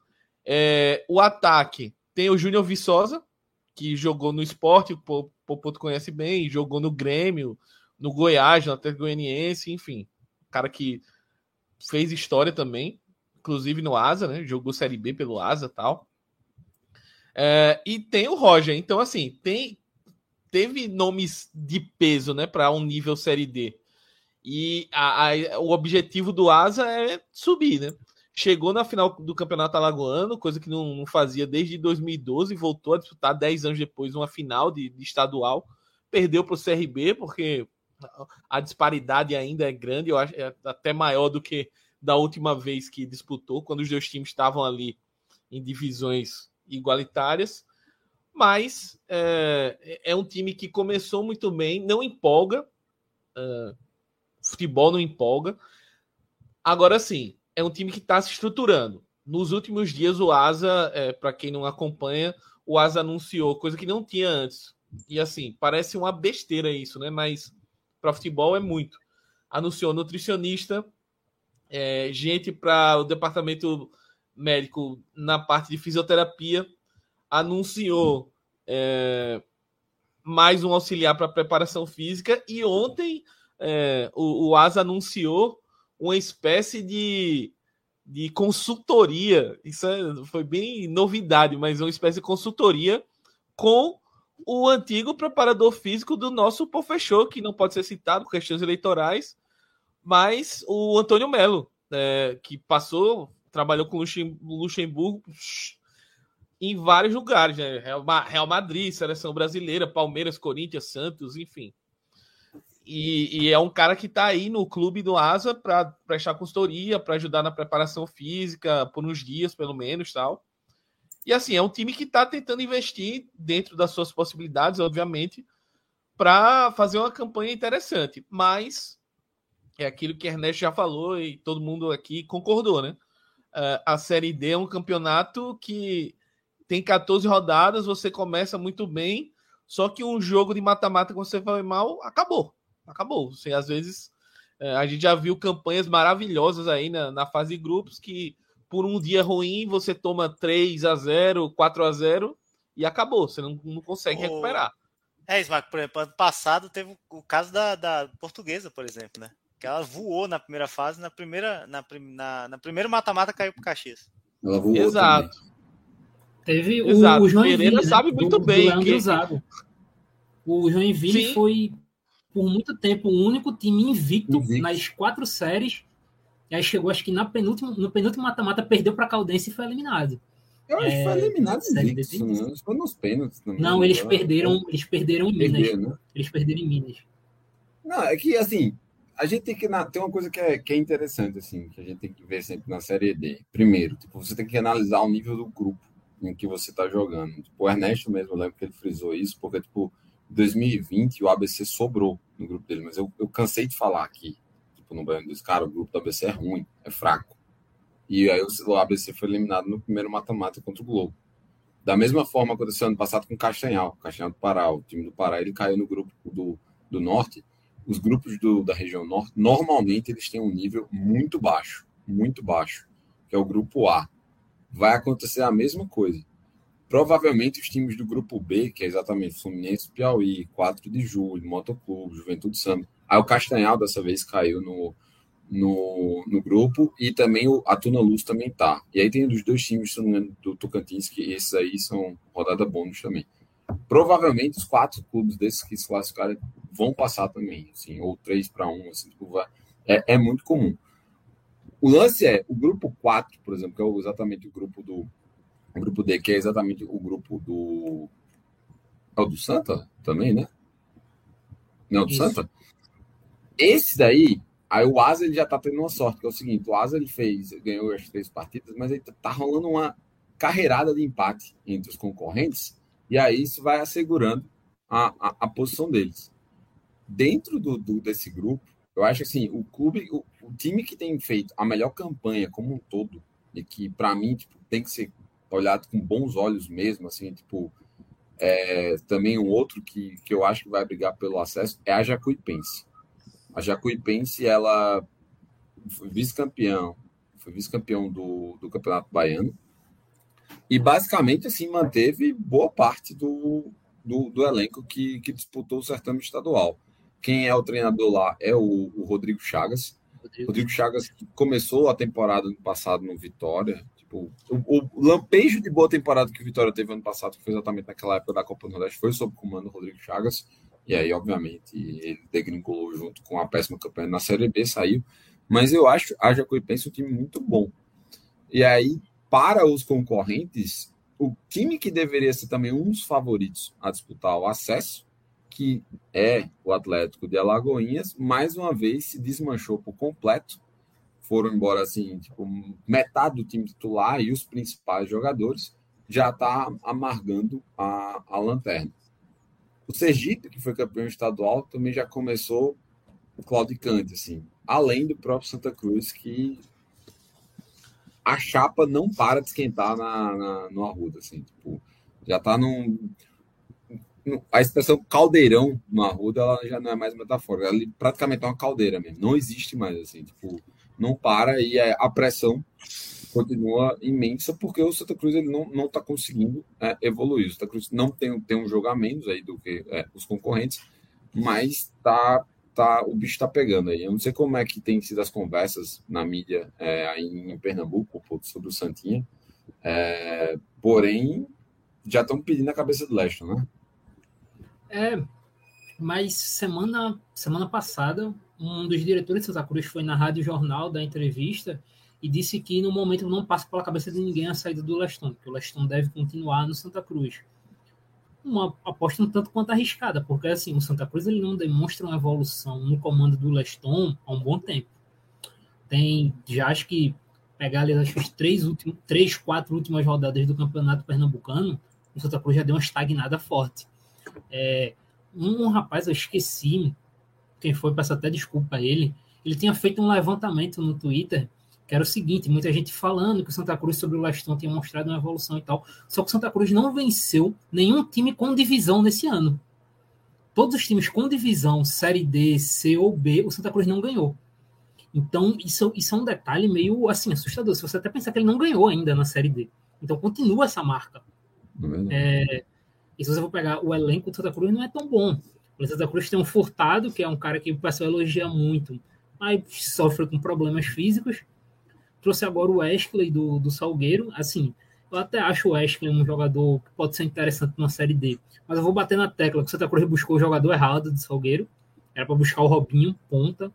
É, o ataque tem o Júnior Viçosa, que jogou no esporte, o Po- Popoto conhece bem, jogou no Grêmio, no Goiás, no Atlético Goianiense, enfim. Cara que fez história também, inclusive no Asa, né? Jogou Série B pelo Asa tal. É, e tem o Roger, então assim, tem teve nomes de peso, né, para um nível Série D. E a- a- o objetivo do Asa é subir, né? chegou na final do Campeonato Alagoano, coisa que não, não fazia desde 2012, voltou a disputar 10 anos depois uma final de, de estadual, perdeu para o CRB, porque a disparidade ainda é grande, eu acho é até maior do que da última vez que disputou, quando os dois times estavam ali em divisões igualitárias. Mas é, é um time que começou muito bem, não empolga, uh, futebol não empolga. Agora sim, é um time que está se estruturando. Nos últimos dias, o Asa, é, para quem não acompanha, o Asa anunciou coisa que não tinha antes. E assim, parece uma besteira isso, né? Mas para futebol é muito. Anunciou nutricionista, é, gente para o departamento médico na parte de fisioterapia, anunciou é, mais um auxiliar para preparação física e ontem é, o, o Asa anunciou uma espécie de, de consultoria. Isso é, foi bem novidade, mas uma espécie de consultoria com o antigo preparador físico do nosso Pofechou, que não pode ser citado por questões eleitorais, mas o Antônio Melo, é, que passou, trabalhou com o Luxemburgo em vários lugares, né? Real Madrid, Seleção Brasileira, Palmeiras, Corinthians, Santos, enfim. E, e, é um cara que está aí no clube do Asa para prestar consultoria, para ajudar na preparação física, por uns dias pelo menos tal. E assim, é um time que está tentando investir dentro das suas possibilidades, obviamente, para fazer uma campanha interessante. Mas é aquilo que Ernesto já falou e todo mundo aqui concordou, né? Uh, a Série D é um campeonato que tem 14 rodadas, você começa muito bem, só que um jogo de mata-mata que você vai mal, acabou acabou. Você, às vezes, é, a gente já viu campanhas maravilhosas aí na, na fase de grupos que por um dia ruim você toma 3 a 0 4 a 0 e acabou. Você não, não consegue o... recuperar. É, Smack, por exemplo, ano passado teve o caso da, da portuguesa, por exemplo, né? Que ela voou na primeira fase, na primeira, na, na, na primeiro mata-mata caiu pro Caxias. Ela voou Exato. Também. Teve Exato. o Joinville, Pereira né? sabe muito do, bem. Do que... Zago. O Joinville Sim. foi por muito tempo o único time invicto, invicto. nas quatro séries. E aí chegou, acho que na penúltima, no penúltimo mata-mata, perdeu para a Caldense e foi eliminado. Eu acho que foi é, eliminado invicto, né? Foi nos pênaltis também. Não, eles perderam, eles perderam em Minas. né? Eles perderam em Minas. Não, é que assim, a gente tem que tem uma coisa que é, que é interessante assim, que a gente tem que ver sempre na série D. Primeiro, tipo, você tem que analisar o nível do grupo em que você está jogando. Tipo, o Ernesto mesmo, eu lembro que ele frisou isso, porque tipo, 2020 o ABC sobrou no grupo dele, mas eu, eu cansei de falar aqui, tipo, no Baiano dos cara, o grupo do ABC é ruim, é fraco. E aí o ABC foi eliminado no primeiro mata-mata contra o Globo. Da mesma forma aconteceu ano passado com o Castanhal, Castanhal do Pará, o time do Pará, ele caiu no grupo do, do Norte. Os grupos do, da região Norte, normalmente eles têm um nível muito baixo, muito baixo, que é o grupo A. Vai acontecer a mesma coisa. Provavelmente os times do grupo B, que é exatamente Fluminense, Piauí, 4 de julho, Motoclube, Juventude Samba. Aí o Castanhal dessa vez caiu no, no, no grupo e também o, a Tuna Luz também tá. E aí tem os dois times do Tocantins, que esses aí são rodada bônus também. Provavelmente os quatro clubes desses que se classificarem vão passar também, assim, ou três para um, assim, tipo, é, é muito comum. O lance é, o grupo 4, por exemplo, que é exatamente o grupo do, o grupo D, que é exatamente o grupo do. É o do Santa também, né? Não, do Isso. Santa? Esse daí, aí o Asa ele já tá tendo uma sorte, que é o seguinte: o Asa ele fez, ganhou as três partidas, mas ele tá rolando uma carreirada de empate entre os concorrentes, e aí isso vai assegurando a, a, a posição deles. Dentro do, do, desse grupo, eu acho assim, o clube, o, o, time que tem feito a melhor campanha como um todo, e que para mim tipo, tem que ser olhado com bons olhos mesmo, assim, tipo, é, também um outro que, que eu acho que vai brigar pelo acesso é a Jacuipense. A Jacuipense, ela foi vice-campeão, foi vice-campeão do, do Campeonato Baiano e basicamente, assim, manteve boa parte do, do, do elenco que, que disputou o certame estadual. Quem é o treinador lá é o, o Rodrigo Chagas. Rodrigo. Rodrigo Chagas começou a temporada no passado no Vitória, Tipo, o, o, lampejo de boa temporada que o Vitória teve ano passado, que foi exatamente naquela época da Copa do Nordeste, foi sob o comando do Rodrigo Chagas. E aí, obviamente, ele degringolou junto com a péssima campanha na Série B, saiu. Mas eu acho a Jacuipense um time muito bom. E aí, para os concorrentes, o time que deveria ser também um dos favoritos a disputar o acesso, que é o Atlético de Alagoinhas, mais uma vez se desmanchou por completo. Foram embora assim, tipo, metade do time titular e os principais jogadores já está amargando a, a lanterna. O Sergipe, que foi campeão estadual, também já começou claudicante, assim, além do próprio Santa Cruz, que a chapa não para de esquentar na, na, no Arruda, assim, tipo, já está num, a expressão caldeirão no Arruda ela já não é mais metafórica, ela praticamente é uma caldeira mesmo, não existe mais, assim, tipo, não para e a pressão continua imensa porque o Santa Cruz ele não está conseguindo é, evoluir. O Santa Cruz não tem, tem um jogo a menos aí do que é, os concorrentes, mas tá, tá, o bicho está pegando aí. Eu não sei como é que tem sido as conversas na mídia é, aí em Pernambuco sobre o Santinha, é, porém já estão pedindo a cabeça do Leste, né? É, mas semana, semana passada, um dos diretores de Santa Cruz foi na Rádio Jornal da entrevista e disse que no momento não passa pela cabeça de ninguém a saída do Leston, que o Leston deve continuar no Santa Cruz. Uma aposta um tanto quanto arriscada, porque assim, o Santa Cruz ele não demonstra uma evolução no comando do Leston há um bom tempo. Tem, já acho que pegar ali as três, últimos, três, quatro últimas rodadas do Campeonato Pernambucano, o Santa Cruz já deu uma estagnada forte. É, um, rapaz, eu esqueci quem foi, peço até desculpa a ele, ele tinha feito um levantamento no Twitter que era o seguinte, muita gente falando que o Santa Cruz sobre o Leston tinha mostrado uma evolução e tal, só que o Santa Cruz não venceu nenhum time com divisão nesse ano. Todos os times com divisão, Série D, C ou B, o Santa Cruz não ganhou. Então, isso, isso é um detalhe meio assim assustador. Se você até pensar que ele não ganhou ainda na Série D. Então, continua essa marca. É, e se você for pegar o elenco do Santa Cruz, não é tão bom. O Santa Cruz tem um Furtado, que é um cara que o pessoal elogia muito, mas sofre com problemas físicos. Trouxe agora o Wesley do, do Salgueiro. Assim, eu até acho o Wesley um jogador que pode ser interessante na Série D. Mas eu vou bater na tecla que o Santa Cruz buscou o jogador errado do Salgueiro. Era para buscar o Robinho, ponta.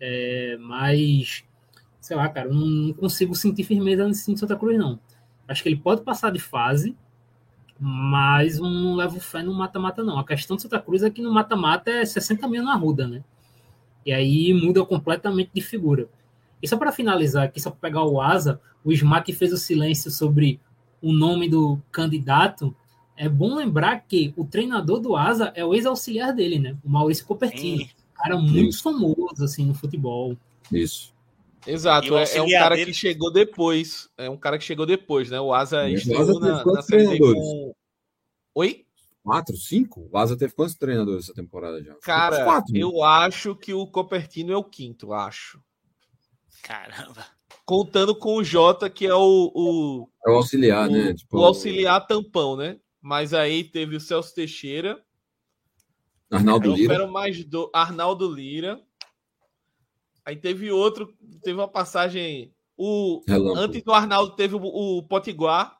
É, mas, sei lá, cara, não consigo sentir firmeza nesse time Santa Cruz, não. Acho que ele pode passar de fase, mas não levo fé no mata-mata, não. A questão do Santa Cruz é que no mata-mata é 60 mil na ruda, né? E aí muda completamente de figura. E só para finalizar aqui, só para pegar o Asa, o Smack fez o silêncio sobre o nome do candidato. É bom lembrar que o treinador do Asa é o ex-auxiliar dele, né? O Maurício Copertino. Sim. Cara muito Isso. famoso, assim, no futebol. Isso. Exato, é, é, um cara dele... que chegou depois. É um cara que chegou depois, né? O Asa estreou na, na série com. Oi? Quatro, cinco? O Asa teve quantos treinadores essa temporada já? Cara, quatro, né? eu acho que o Copertino é o quinto, acho. Caramba. Contando com o Jota, que é o. o é o auxiliar, o, né? Tipo, o auxiliar tampão, né? Mas aí teve o Celso Teixeira. Arnaldo Lira. mais do Arnaldo Lira. Aí teve outro, teve uma passagem. O, antes do Arnaldo teve o, o Potiguar.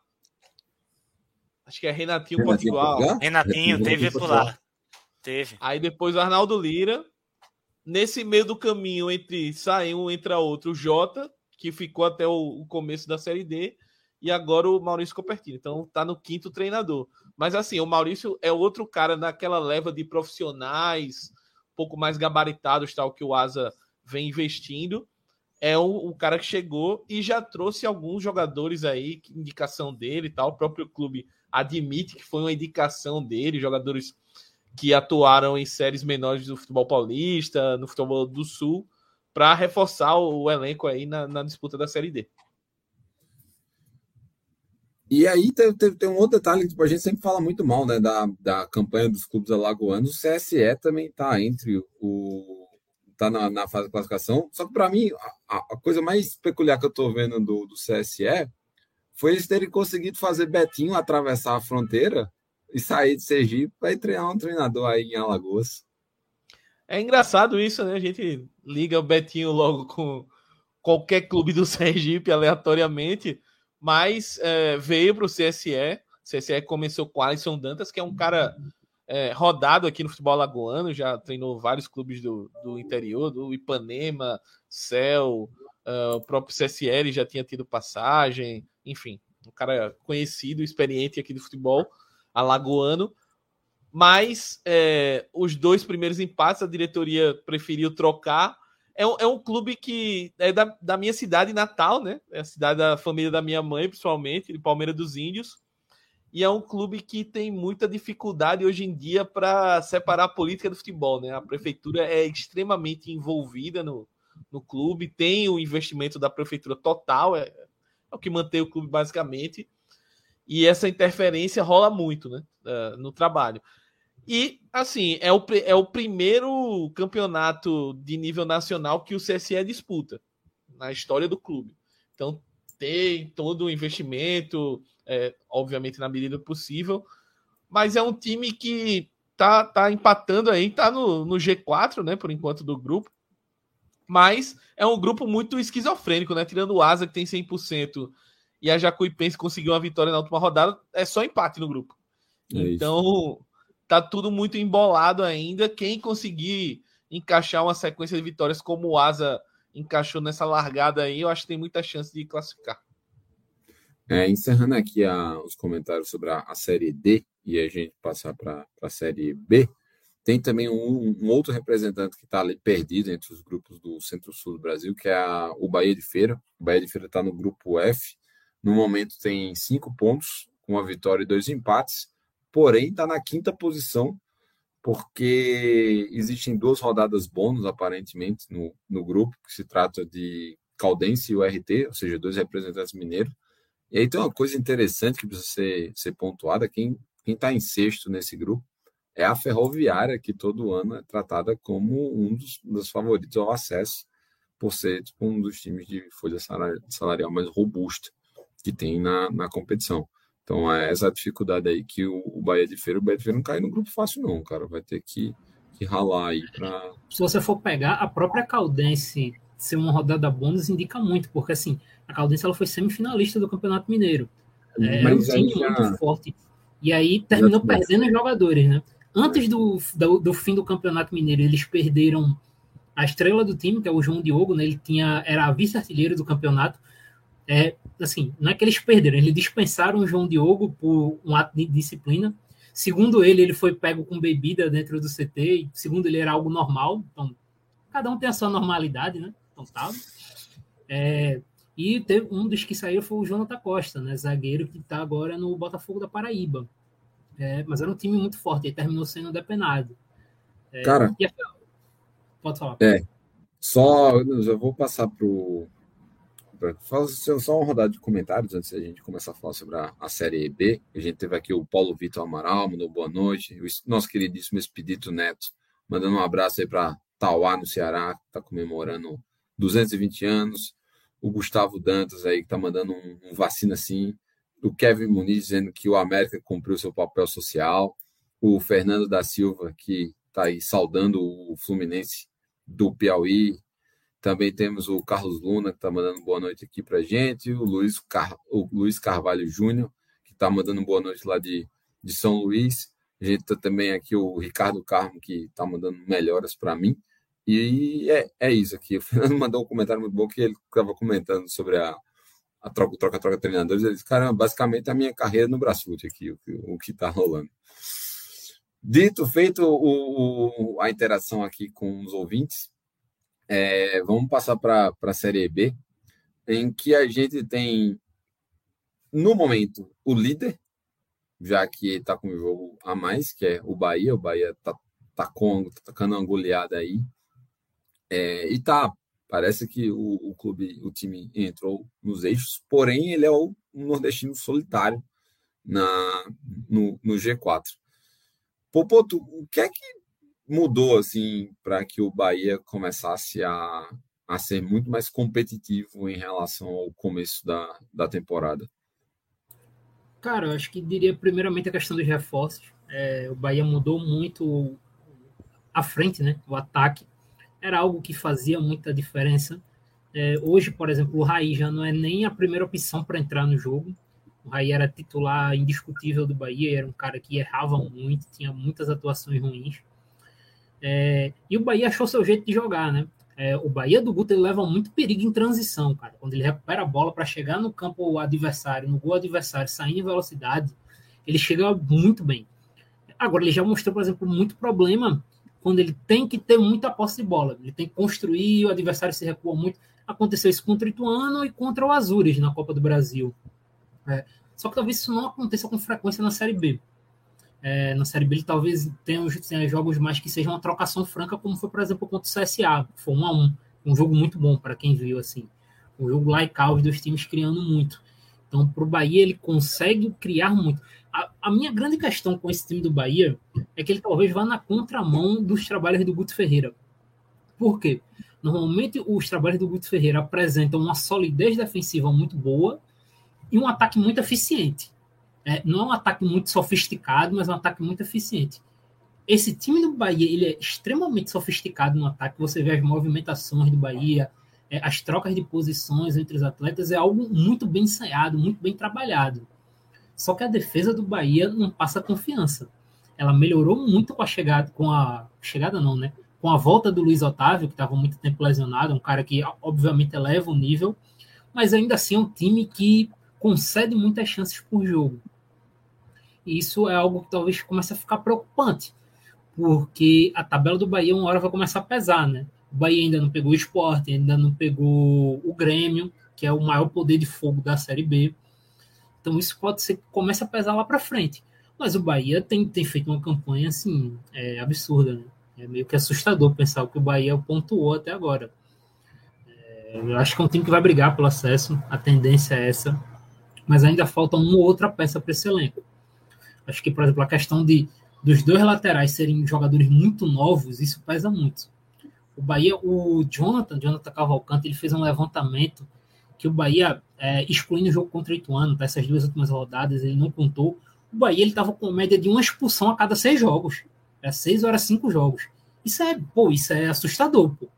Acho que é Renatinho, Renatinho Potiguar. Renatinho, teve por lá. Teve. Aí depois o Arnaldo Lira. Nesse meio do caminho entre sai um, entra outro, o Jota, que ficou até o, o começo da Série D, e agora o Maurício Copertino. Então tá no quinto treinador. Mas assim, o Maurício é outro cara naquela leva de profissionais, um pouco mais gabaritados, tal, que o Asa vem investindo. É o, o cara que chegou e já trouxe alguns jogadores aí, indicação dele e tal. O próprio clube admite que foi uma indicação dele, jogadores que atuaram em séries menores do futebol paulista, no futebol do Sul, para reforçar o elenco aí na, na, disputa da Série D. E aí tem, tem, tem, um outro detalhe que tipo, a gente sempre fala muito mal né, da, da campanha dos clubes alagoanos. O CSE também está entre o. está na, na, fase de classificação. Só que para mim, a, a, coisa mais peculiar que eu estou vendo do, do CSE foi eles terem conseguido fazer Betinho atravessar a fronteira e sair de Sergipe para treinar um treinador aí em Alagoas. É engraçado isso, né? A gente liga o Betinho logo com qualquer clube do Sergipe aleatoriamente, mas é, veio para o CSE. O CSE começou com Alisson Dantas, que é um cara é, rodado aqui no futebol alagoano, já treinou vários clubes do, do interior, do Ipanema, Céu, Uh, o próprio CSL já tinha tido passagem, enfim, um cara conhecido, experiente aqui do futebol alagoano. Mas é, os dois primeiros empates a diretoria preferiu trocar. É um, é um clube que é da, da minha cidade natal, né? É a cidade da família da minha mãe, principalmente, de Palmeiras dos Índios. E é um clube que tem muita dificuldade hoje em dia para separar a política do futebol, né? A prefeitura é extremamente envolvida no, no clube, tem o investimento da prefeitura total, é, é o que mantém o clube basicamente e essa interferência rola muito né, uh, no trabalho. E, assim, é o, é o primeiro campeonato de nível nacional que o CSE disputa na história do clube. Então, tem todo o investimento, é, obviamente, na medida possível, mas é um time que tá, tá empatando aí, tá no, no G4, né, por enquanto, do grupo. Mas é um grupo muito esquizofrênico, né? Tirando o Asa, que tem 100%, e a Jacuipense conseguiu uma vitória na última rodada, é só empate no grupo. É então, tá tudo muito embolado ainda. Quem conseguir encaixar uma sequência de vitórias como o Asa encaixou nessa largada aí, eu acho que tem muita chance de classificar. É, encerrando aqui a, os comentários sobre a, a, Série D e a gente passar para a Série B, tem também um, um outro representante que está ali perdido entre os grupos do Centro-Sul do Brasil, que é a, o Bahia de Feira. O Bahia de Feira está no grupo F, no momento tem cinco pontos, uma vitória e dois empates, porém está na quinta posição, porque existem duas rodadas bônus, aparentemente, no, no grupo, que se trata de Caldense e o RT, ou seja, dois representantes mineiros. E aí tem uma coisa interessante que precisa ser, ser pontuada: quem está em sexto nesse grupo é a Ferroviária, que todo ano é tratada como um dos, dos favoritos ao acesso, por ser tipo, um dos times de folha salarial mais robusta que tem na, na competição. Então, é essa dificuldade aí que o, o Bahia de Feira, o Bahia de Feira não cai no grupo fácil, não, cara. Vai ter que, que ralar aí para. Se você for pegar, a própria Caldense ser uma rodada bônus indica muito, porque assim, a Caldense ela foi semifinalista do Campeonato Mineiro. É, Mas é um time já... muito forte. E aí terminou perdendo os jogadores, né? Antes do, do, do, fim do Campeonato Mineiro, eles perderam a estrela do time, que é o João Diogo, né? Ele tinha, era vice-artilheiro do campeonato. É, assim, não é que eles perderam, eles dispensaram o João Diogo por um ato de disciplina. Segundo ele, ele foi pego com bebida dentro do CT, e segundo ele era algo normal. Então, cada um tem a sua normalidade, né? Tá. É, e teve, um dos que saiu foi o Jonathan Costa, né? Zagueiro que está agora no Botafogo da Paraíba. É, mas era um time muito forte e terminou sendo depenado. É, Cara, a... pode falar. É, só eu vou passar pro Fazer só uma rodada de comentários antes da gente começar a falar sobre a, a Série B. A gente teve aqui o Paulo Vitor Amaral, mandou boa noite. O nosso queridíssimo Expedito Neto, mandando um abraço aí para Tauá, no Ceará, que está comemorando 220 anos. O Gustavo Dantas aí, que está mandando um, um vacina sim. O Kevin Muniz dizendo que o América cumpriu seu papel social. O Fernando da Silva, que está aí saudando o Fluminense do Piauí, também temos o Carlos Luna, que está mandando boa noite aqui para gente. O Luiz, Car... o Luiz Carvalho Júnior, que está mandando boa noite lá de, de São Luís. A gente tá também aqui o Ricardo Carmo, que está mandando melhoras para mim. E é, é isso aqui. O Fernando mandou um comentário muito bom que ele estava comentando sobre a, a troca, troca, troca treinadores. Ele disse, cara, basicamente a minha carreira no Brasfoot aqui, o, o que está rolando. Dito, feito o, o, a interação aqui com os ouvintes, é, vamos passar para a Série B, em que a gente tem, no momento, o líder, já que está com o jogo a mais, que é o Bahia. O Bahia está tá com tá tacando uma goleada aí. É, e tá, parece que o, o, clube, o time entrou nos eixos, porém ele é o um nordestino solitário na, no, no G4. Popoto, o que é que mudou assim para que o Bahia começasse a, a ser muito mais competitivo em relação ao começo da, da temporada? Cara, eu acho que diria primeiramente a questão dos reforços. É, o Bahia mudou muito a frente, né? O ataque era algo que fazia muita diferença. É, hoje, por exemplo, o Raí já não é nem a primeira opção para entrar no jogo. O Raí era titular indiscutível do Bahia, era um cara que errava muito, tinha muitas atuações ruins. É, e o Bahia achou seu jeito de jogar, né? É, o Bahia do Guto ele leva muito perigo em transição, cara. Quando ele recupera a bola para chegar no campo adversário, no gol adversário, saindo em velocidade, ele chega muito bem. Agora, ele já mostrou, por exemplo, muito problema quando ele tem que ter muita posse de bola. Ele tem que construir, o adversário se recua muito. Aconteceu isso contra o Ituano e contra o Azures na Copa do Brasil. É, só que talvez isso não aconteça com frequência na Série B. É, na Série B ele talvez tenha, tenha, jogos mais que sejam uma trocação franca, como foi, por exemplo, contra o CSA. Foi um a um. Um jogo muito bom para quem viu, assim. Um jogo lá e cá, os dois times criando muito. Então, para o Bahia, ele consegue criar muito. A, a, minha grande questão com esse time do Bahia é que ele talvez vá na contramão dos trabalhos do Guto Ferreira. Por quê? Normalmente, os trabalhos do Guto Ferreira apresentam uma solidez defensiva muito boa e um ataque muito eficiente. É, não é um ataque muito sofisticado, mas é um ataque muito eficiente. Esse time do Bahia ele é extremamente sofisticado no ataque. Você vê as movimentações do Bahia, é, as trocas de posições entre os atletas, é algo muito bem ensaiado, muito bem trabalhado. Só que a defesa do Bahia não passa confiança. Ela melhorou muito com a chegada, com a chegada não, né? Com a volta do Luiz Otávio, que estava muito tempo lesionado, um cara que obviamente eleva o nível, mas ainda assim é um time que concede muitas chances por jogo. E isso é algo que talvez comece a ficar preocupante, porque a tabela do Bahia uma hora vai começar a pesar, né? O Bahia ainda não pegou o esporte, ainda não pegou o Grêmio, que é o maior poder de fogo da Série B. Então isso pode ser comece a pesar lá para frente. Mas o Bahia tem, tem feito uma campanha assim, é, absurda, né? É meio que assustador pensar o que o Bahia pontuou até agora. É, eu acho que é um time que vai brigar pelo acesso, a tendência é essa, mas ainda falta uma ou outra peça para esse elenco. Acho que, por exemplo, a questão de dos dois laterais serem jogadores muito novos, isso pesa muito. O Bahia, o Jonathan, Jonathan Cavalcante, ele fez um levantamento que o Bahia, é, excluindo o jogo contra o Ituano, tá, essas duas últimas rodadas, ele não contou. O Bahia ele estava com média de uma expulsão a cada seis jogos. É seis horas, cinco jogos. Isso é, pô, isso é assustador, pô.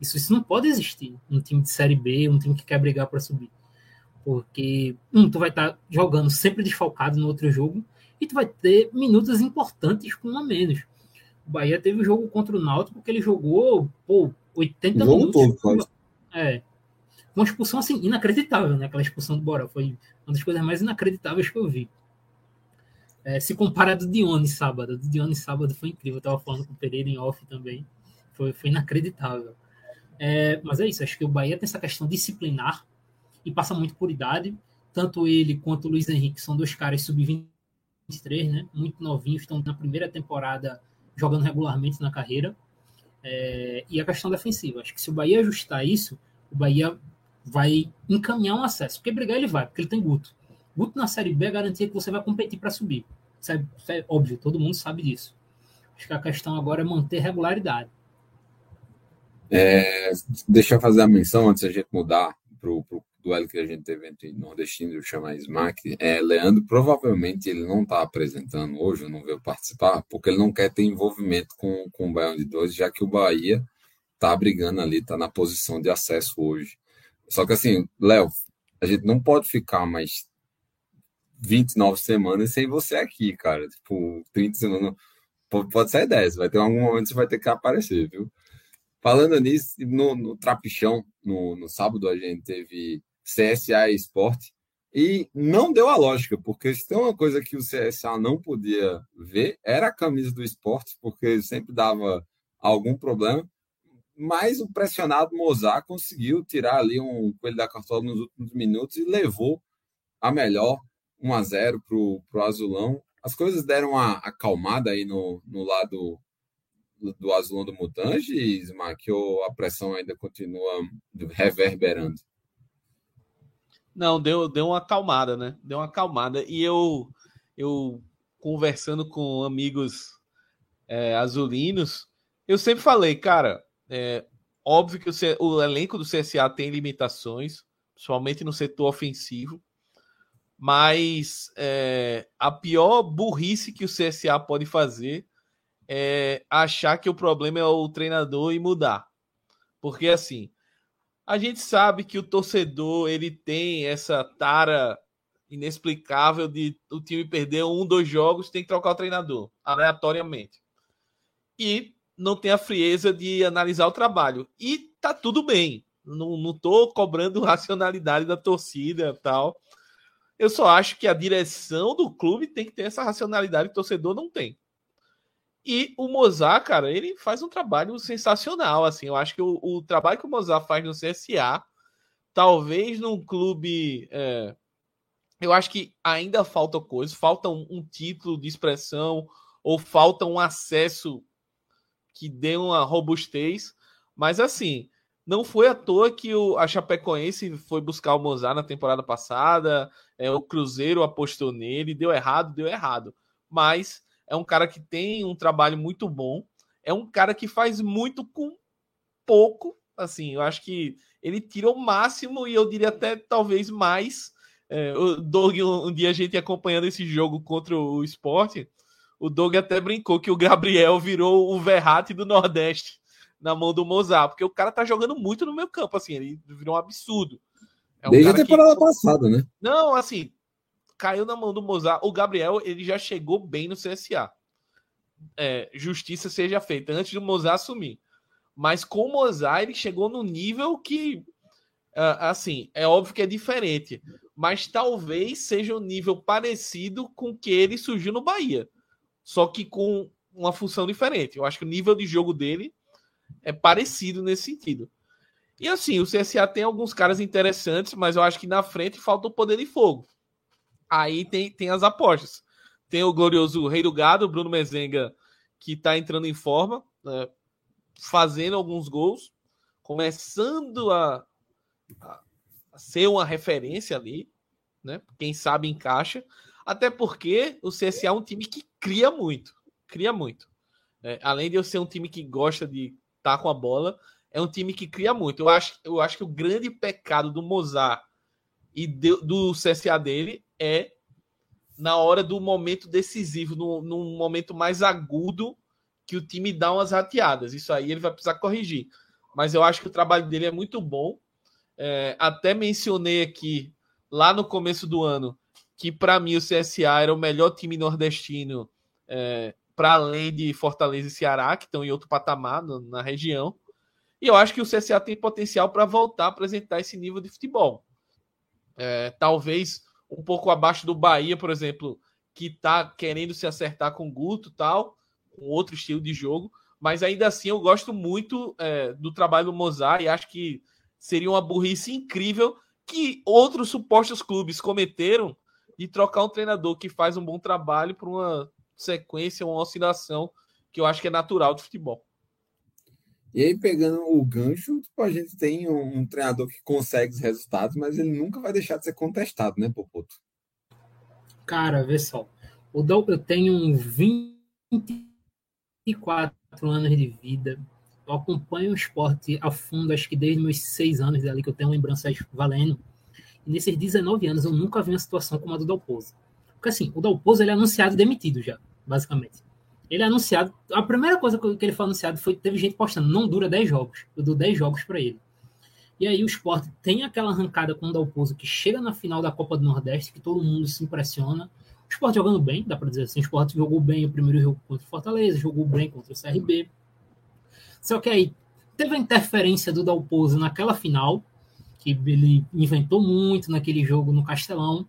Isso, isso não pode existir. Um time de Série B, um time que quer brigar para subir. Porque, um, tu vai estar tá jogando sempre desfalcado no outro jogo, e tu vai ter minutos importantes com um a menos. O Bahia teve o jogo contra o Náutico porque ele jogou pô, 80 minutos. Todo, é. Uma expulsão assim, inacreditável, né? Aquela expulsão do Bora. Foi uma das coisas mais inacreditáveis que eu vi. É, se compara do Dione sábado. Do Dione sábado foi incrível. Eu tava falando com o Pereira em off também. Foi, foi inacreditável. É, mas é isso, acho que o Bahia tem essa questão disciplinar e passa muito por idade. Tanto ele quanto o Luiz Henrique são dois caras sub-20 23, né? Muito novinhos, estão na primeira temporada jogando regularmente na carreira. É, e a questão defensiva. Acho que se o Bahia ajustar isso, o Bahia vai encaminhar um acesso. Porque brigar ele vai, porque ele tem Guto. Guto na Série B é garantia que você vai competir para subir. Isso é, isso é, óbvio, todo mundo sabe disso. Acho que a questão agora é manter regularidade. É, deixa eu fazer a menção antes a gente mudar para o duelo que a gente teve entre Nordestino e o Chama Smack, é, Leandro provavelmente ele não está apresentando hoje, não veio participar, porque ele não quer ter envolvimento com, com o Baiano de dois, já que o Bahia está brigando ali, está na posição de acesso hoje. Só que assim, Léo, a gente não pode ficar mais 29 semanas sem você aqui, cara. Tipo, 30 semanas. Pode, ser 10, vai ter algum momento que você vai ter que aparecer, viu? Falando nisso, no, no Trapichão, no, no sábado, a gente teve CSA Esporte, e não deu a lógica, porque se tem uma coisa que o CSA não podia ver, era a camisa do esporte, porque sempre dava algum problema. Mas o pressionado Mozart conseguiu tirar ali um coelho da cartola nos últimos minutos e levou a melhor 1 a 0 para o Azulão. As coisas deram uma acalmada aí no, no lado do Azulão do Mutange, Smack, ou a pressão ainda continua reverberando? Não, deu, deu uma acalmada, né? Deu uma acalmada. E eu, eu conversando com amigos é, azulinos, eu sempre falei, cara, é óbvio que o, o elenco do CSA tem limitações, principalmente no setor ofensivo, mas é, a pior burrice que o CSA pode fazer é achar que o problema é o treinador e mudar. Porque assim, a gente sabe que o torcedor ele tem essa tara inexplicável de o time perder um, dois jogos, tem que trocar o treinador aleatoriamente. E não tem a frieza de analisar o trabalho. E tá tudo bem. Não, não tô cobrando racionalidade da torcida tal. Eu só acho que a direção do clube tem que ter essa racionalidade que o torcedor não tem. E o Mozart, cara, ele faz um trabalho sensacional. Assim, eu acho que o, o trabalho que o Mozart faz no CSA, talvez num clube. É, eu acho que ainda falta coisa, falta um, um, título de expressão, ou falta um acesso que dê uma robustez. Mas assim, não foi à toa que o, a Chapecoense foi buscar o Mozart na temporada passada, é, o Cruzeiro apostou nele, deu errado, deu errado. Mas é um cara que tem um trabalho muito bom, é um cara que faz muito com pouco. Assim, eu acho que ele tira o máximo e eu diria até talvez mais. É, o Doug, um, um dia a gente acompanhando esse jogo contra o esporte, o Doug até brincou que o Gabriel virou o Verratti do Nordeste na mão do Mozart, porque o cara tá jogando muito no meu campo, assim, ele virou um absurdo. É um Desde a temporada que... passada, né? Não, assim, caiu na mão do Mozart. O Gabriel, ele já chegou bem no CSA. É, justiça seja feita antes do Mozart assumir. Mas com o Mozart, ele chegou no nível que, uh, assim, é óbvio que é diferente, mas talvez seja um nível parecido com o que ele surgiu no Bahia, só que com uma função diferente. Eu acho que o nível de jogo dele é parecido nesse sentido. E assim, o CSA tem alguns caras interessantes, mas eu acho que na frente falta o poder de fogo. Aí tem, tem as apostas. Tem o glorioso Rei do Gado, Bruno Mezenga, que tá entrando em forma, né, fazendo alguns gols, começando a, a, ser uma referência ali, né? Quem sabe encaixa. Até porque o CSA é um time que cria muito. Cria muito. É, além de eu ser um time que gosta de tá com a bola. É um time que cria muito. Eu acho, eu acho que o grande pecado do Mozart e de, do CSA dele é na hora do momento decisivo, no, momento mais agudo, que o time dá umas rateadas. Isso aí ele vai precisar corrigir. Mas eu acho que o trabalho dele é muito bom. É, até mencionei aqui, lá no começo do ano, que para mim o CSA era o melhor time nordestino é, para além de Fortaleza e Ceará, que estão em outro patamar no, na região. E eu acho que o CSA tem potencial para voltar a apresentar esse nível de futebol. É, talvez um pouco abaixo do Bahia, por exemplo, que está querendo se acertar com o Guto tal, com outro estilo de jogo. Mas ainda assim eu gosto muito é, do trabalho do Mozart e acho que seria uma burrice incrível que outros supostos clubes cometeram de trocar um treinador que faz um bom trabalho por uma sequência, uma oscilação que eu acho que é natural do futebol. E aí, pegando o gancho, tipo, a gente tem um, um, treinador que consegue os resultados, mas ele nunca vai deixar de ser contestado, né, Popoto? Cara, vê só. O Dol, eu tenho 24 anos de vida. Eu acompanho o esporte a fundo, acho que desde meus seis anos ali, que eu tenho lembranças valendo. E nesses 19 anos eu nunca vi uma situação como a do Dalpozo. Porque assim, o Dalpozo ele é anunciado demitido já, basicamente. Ele é anunciado. A primeira coisa que ele foi anunciado foi teve gente postando, não dura 10 jogos. Eu dou 10 jogos para ele. E aí o esporte tem aquela arrancada com o Dalpozo que chega na final da Copa do Nordeste, que todo mundo se impressiona. O esporte jogando bem, dá para dizer assim. O esporte jogou bem o primeiro jogo contra o Fortaleza, jogou bem contra o CRB. Só que aí teve a interferência do Dalpozo naquela final, que ele inventou muito naquele jogo no Castelão.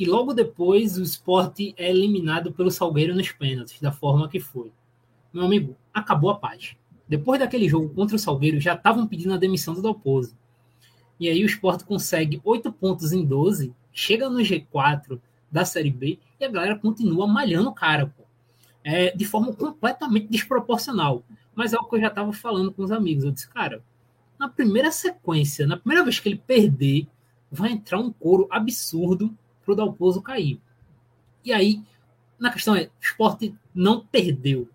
E logo depois o esporte é eliminado pelo Salgueiro nos pênaltis, da forma que foi. Meu amigo, acabou a paz. Depois daquele jogo contra o Salgueiro, já estavam pedindo a demissão do Dalpozo. E aí o esporte consegue 8 pontos em 12, chega no G4 da Série B e a galera continua malhando o cara, pô. É, de forma completamente desproporcional. Mas é o que eu já estava falando com os amigos. Eu disse, cara, na primeira sequência, na primeira vez que ele perder, vai entrar um coro absurdo para o Dalpozo cair. E aí, na questão é, o esporte não perdeu.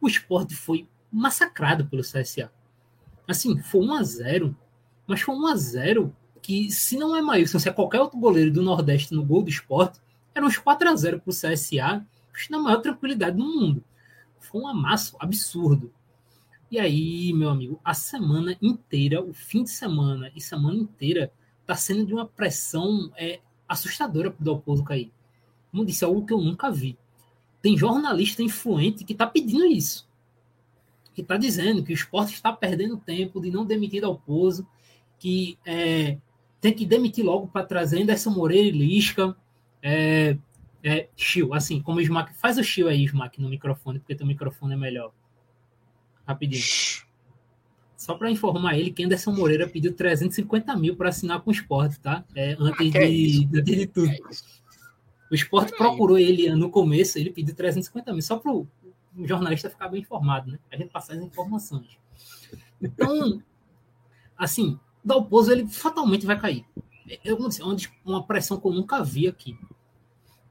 O esporte foi massacrado pelo CSA. Assim, foi 1 a 0 mas foi 1 a 0 que, se não é Maílson, se é qualquer outro goleiro do Nordeste no gol do esporte, era uns 4 a 0 para o CSA, na maior tranquilidade do mundo. Foi um amasso absurdo. E aí, meu amigo, a semana inteira, o fim de semana e semana inteira, está sendo de uma pressão é, assustadora para o cair. Como disse, é algo que eu nunca vi. Tem jornalista influente que está pedindo isso. que está dizendo que o esporte está perdendo tempo de não demitir Dalpozo, que é, tem que demitir logo para trazer Anderson Moreira e Lisca. É, é, Chiu, assim, como o Smack. Faz o Chiu aí, Smack, no microfone, porque teu microfone é melhor. Rapidinho. Só para informar ele que Anderson Moreira pediu 350 mil para assinar com o esporte, tá? É, antes, Ah, que de, antes de tudo. O esporte procurou ele no começo, ele pediu 350 mil, só para o jornalista ficar bem informado, né? A gente passar as informações. Então, assim, o Dalpozo, ele fatalmente vai cair. É uma, uma pressão que eu nunca vi aqui.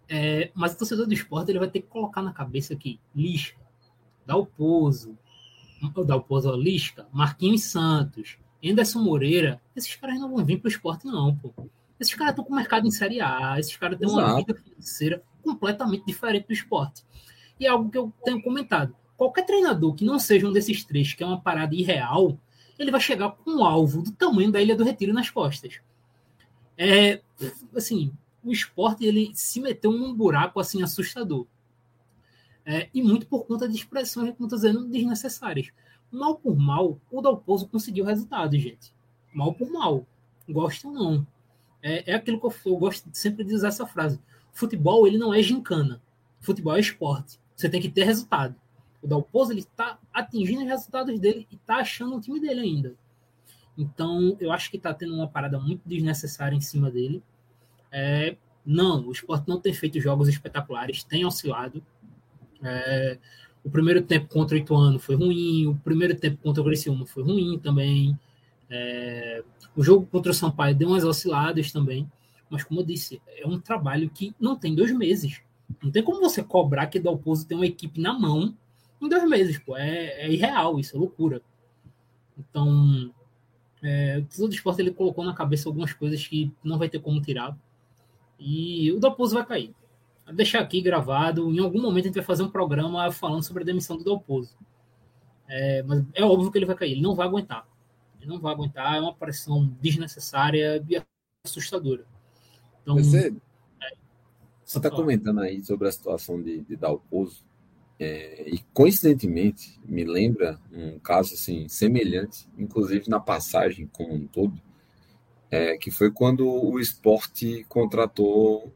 É, mas o torcedor do esporte ele vai ter que colocar na cabeça aqui: Lisca, Dalpozo, Dalpozo Lisca, Marquinhos Santos, Anderson Moreira. Esses caras não vão vir para o esporte, não, pô. Esses caras estão com o mercado em Série A, esses caras têm uma vida financeira completamente diferente do esporte. E é algo que eu tenho comentado. Qualquer treinador que não seja um desses três, que é uma parada irreal, ele vai chegar com um alvo do tamanho da Ilha do Retiro nas costas. É, assim, o esporte ele se meteu num buraco assim assustador. É, e muito por conta de expressões, como estou dizendo, desnecessárias. Mal por mal, o Dalpozo conseguiu resultado, gente. Mal por mal. Gosta ou não. É, é aquilo que eu, eu gosto sempre de usar essa frase. Futebol, ele não é gincana. Futebol é esporte. Você tem que ter resultado. O Dalpozo, ele está atingindo os resultados dele e está achando o time dele ainda. Então, eu acho que está tendo uma parada muito desnecessária em cima dele. É, não, o esporte não tem feito jogos espetaculares, tem oscilado. É, o primeiro tempo contra o Ituano foi ruim, o primeiro tempo contra o Criciúma foi ruim também. É, o jogo contra o Sampaio deu umas osciladas também. Mas, como eu disse, é um trabalho que não tem dois meses. Não tem como você cobrar que Dalpozo tem uma equipe na mão em dois meses, pô. É, é irreal, isso é loucura. Então, é, o Tesouro do Esporte ele colocou na cabeça algumas coisas que não vai ter como tirar. E o Dalpozo vai cair. Deixar aqui gravado. Em algum momento a gente vai fazer um programa falando sobre a demissão do Dalpozo. É, mas é óbvio que ele vai cair. Ele não vai aguentar. Ele não vai aguentar. É uma pressão desnecessária e assustadora. Então, Você está Fala. comentando aí sobre a situação de, de Dalpozo, é, e coincidentemente me lembra um caso assim semelhante, inclusive na passagem como um todo, é, que foi quando o esporte contratou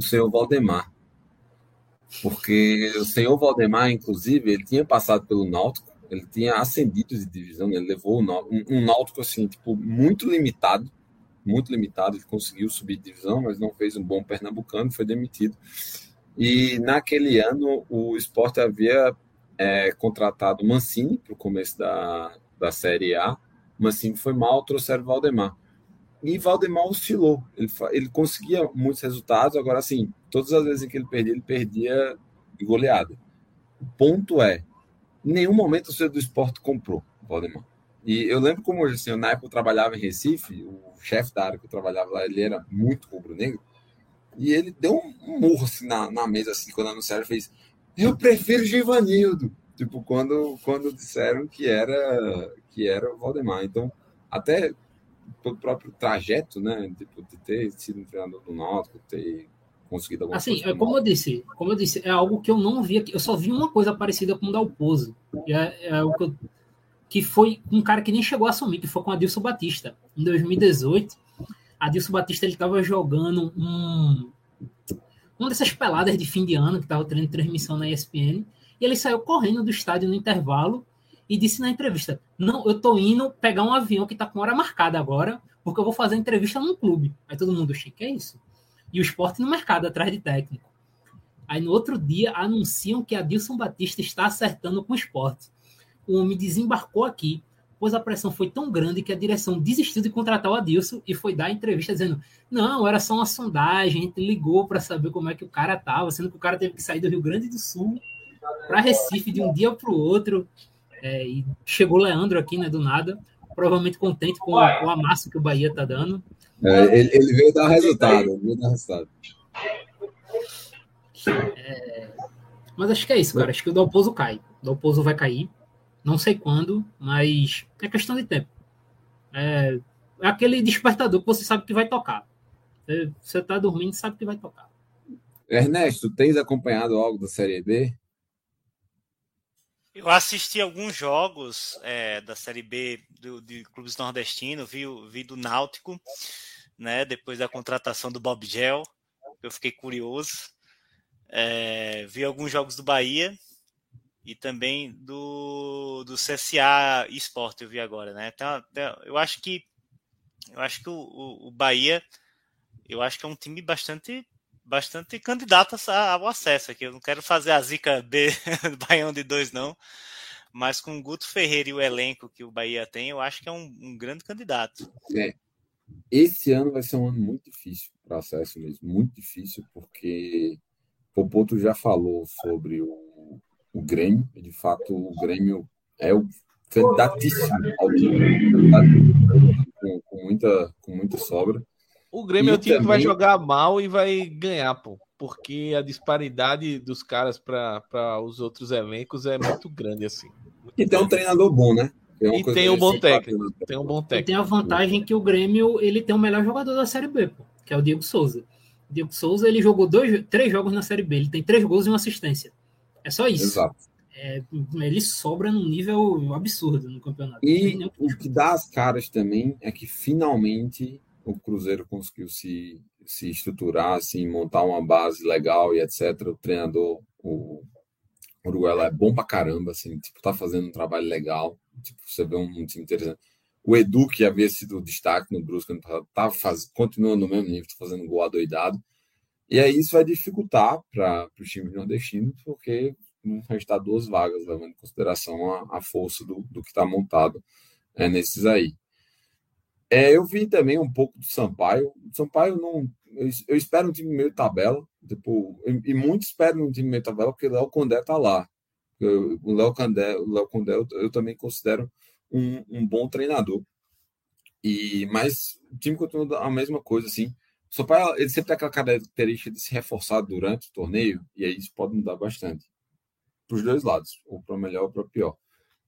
o senhor Valdemar. Porque o senhor Valdemar, inclusive, ele tinha passado pelo Náutico, ele tinha ascendido de divisão, ele levou um, um Náutico assim, tipo, muito limitado, muito limitado, ele conseguiu subir de divisão, mas não fez um bom pernambucano, foi demitido. E naquele ano o esporte havia é, contratado Mancini para o começo da, da Série A. Mancini foi mal, trouxeram Valdemar. E Valdemar oscilou. Ele, ele conseguia muitos resultados, agora assim, todas as vezes que ele perdia, ele perdia de goleada. O ponto é, em nenhum momento o senhor do esporte comprou Valdemar. E eu lembro como hoje, assim, na época eu trabalhava em Recife, o chefe da área que eu trabalhava lá, ele era muito rubro-negro, e ele deu um, murro assim, na, na mesa, assim, quando anunciaram, fez, eu prefiro Givanildo. Tipo, quando, quando disseram que era, que era o Valdemar. Então, até pelo próprio trajeto, né, tipo, de ter sido um treinador do Náutico, ter conseguido alguma Assim, coisa. é como eu disse, como eu disse, é algo que eu não vi aqui. Eu só vi uma coisa parecida com o Dalpozo. É, é o que, eu- que foi um cara que nem chegou a assumir, que foi com Adilson Batista. Em 2018, Adilson Batista ele estava jogando um, uma dessas peladas de fim de ano, que estava tendo transmissão na ESPN, e ele saiu correndo do estádio no intervalo e disse na entrevista: Não, eu tô indo pegar um avião que tá com hora marcada agora, porque eu vou fazer entrevista num clube. Aí todo mundo, "Oxi, que é isso? E o esporte no mercado atrás de técnico. Aí no outro dia anunciam que Adilson Batista está acertando com o esporte. O homem desembarcou aqui, pois a pressão foi tão grande que a direção desistiu de contratar o Adilson e foi dar a entrevista dizendo: não, era só uma sondagem, a gente ligou para saber como é que o cara estava, sendo que o cara teve que sair do Rio Grande do Sul para Recife de um dia para o outro. É, e chegou o Leandro aqui, né, do nada, provavelmente contente com o, o amasso que o Bahia tá dando. É, ele, ele veio dar resultado, ele veio dar resultado. Mas acho que é isso, cara. Acho que o Dalpozo cai. O Dalpozo vai cair. Não sei quando, mas é questão de tempo. É, é aquele despertador que você sabe que vai tocar. Você, você tá dormindo e sabe que vai tocar. Ernesto, tens acompanhado algo da Série B? Eu assisti alguns jogos é, da Série B do, de clubes nordestinos, vi, vi do Náutico, né? Depois da contratação do Bob Gel, eu fiquei curioso. É, vi alguns jogos do Bahia e também do, do CSA Esporte, eu vi agora, né? Então, eu acho que eu acho que o, o, o Bahia eu acho que é um time bastante bastante candidato ao acesso aqui. Eu não quero fazer a zica B do Baião de dois, não. Mas com o Guto Ferreira e o elenco que o Bahia tem, eu acho que é um, um grande candidato. É. Esse ano vai ser um ano muito difícil para acesso mesmo. Muito difícil, porque Popoto já falou sobre o, o Grêmio. E de fato, o Grêmio é o candidatíssimo ao time. Com, com, muita, com muita sobra. O Grêmio e é o time também... que vai jogar mal e vai ganhar, pô. Porque a disparidade dos caras para os outros elencos é muito grande, assim. Muito e tem um treinador bom, né? e tem um bom técnico. Tem um bom técnico. E tem a vantagem que o Grêmio ele tem o melhor jogador da Série B, pô, que é o Diego Souza. O Diego Souza ele jogou dois, três jogos na Série B. Ele tem três gols e uma assistência. É só isso. Exato. É, ele sobra num nível absurdo no campeonato. E o que dá as caras também é que finalmente o Cruzeiro conseguiu se, se estruturar, assim, montar uma base legal e etc. O treinador, o Uruguai é bom pra caramba, assim, tipo, tá fazendo um trabalho legal. Tipo, você vê um, um time interessante. O Edu, que havia sido destaque no Brusque, tá faz, continua no mesmo nível, tá fazendo gol adoidado. E aí isso vai dificultar para os times nordestinos, porque vão restar duas vagas, levando em consideração a, a força do, do que está montado é, nesses aí. É, eu vi também um pouco do Sampaio. O Sampaio não. Eu, eu, espero um time meio tabela. Tipo, e, e muitos esperam um time meio tabela, porque o Léo Condé tá lá. Eu, o Léo Condé, o Léo Condé eu, eu, também considero um, um, bom treinador. E, mas o time continua a mesma coisa, assim. O Sampaio, ele sempre tem aquela característica de se reforçar durante o torneio, e aí isso pode mudar bastante. Para os dois lados, ou para melhor ou para pior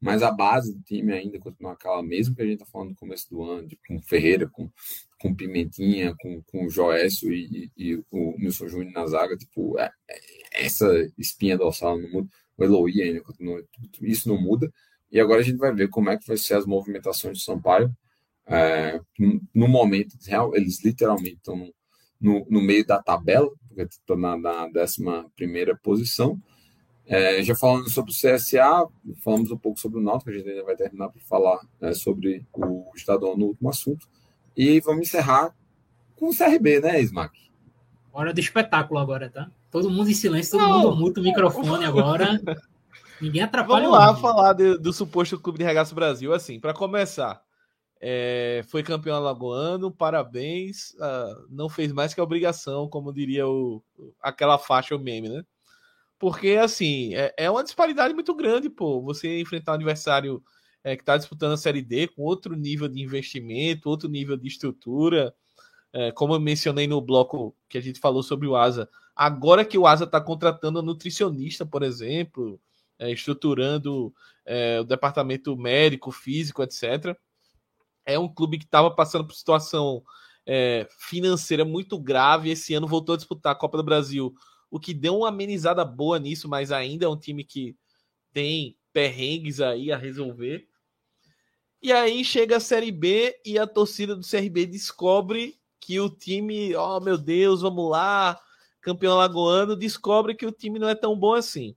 mas a base do time ainda continua aquela mesmo que a gente está falando no começo do ano, de, com Ferreira, com, com Pimentinha, com, com Joécio e, e, e o Nilson Júnior na zaga, tipo, é, é, essa espinha dorsal não muda, o Eloy ainda continua, isso não muda, e agora a gente vai ver como é que vai ser as movimentações de Sampaio, é, no momento, eles literalmente estão no, no, no meio da tabela, porque estão na, na 11 primeira posição, é, já falando sobre o CSA, falamos um pouco sobre o Náutico, a gente ainda vai terminar para falar né, sobre o estadual no último assunto. E vamos encerrar com o CRB, né, Smack? Hora do espetáculo agora, tá? Todo mundo em silêncio, todo Não. mundo muda o microfone agora. Ninguém atrapalha. Vamos lá falar de, do suposto Clube de Regaço Brasil. Assim, para começar, é, foi campeão alagoano, parabéns. Uh, não fez mais que a obrigação, como diria o, aquela faixa, o meme, né? Porque, assim, é, é uma disparidade muito grande, pô. Você enfrentar um adversário é, que está disputando a Série D com outro nível de investimento, outro nível de estrutura. É, como eu mencionei no bloco que a gente falou sobre o Asa, agora que o Asa está contratando um nutricionista, por exemplo, é, estruturando é, o departamento médico, físico, etc. É um clube que estava passando por situação é, financeira muito grave. Esse ano voltou a disputar a Copa do Brasil o que deu uma amenizada boa nisso, mas ainda é um time que tem perrengues aí a resolver. E aí chega a Série B e a torcida do CRB descobre que o time, oh meu Deus, vamos lá, campeão lagoano, descobre que o time não é tão bom assim.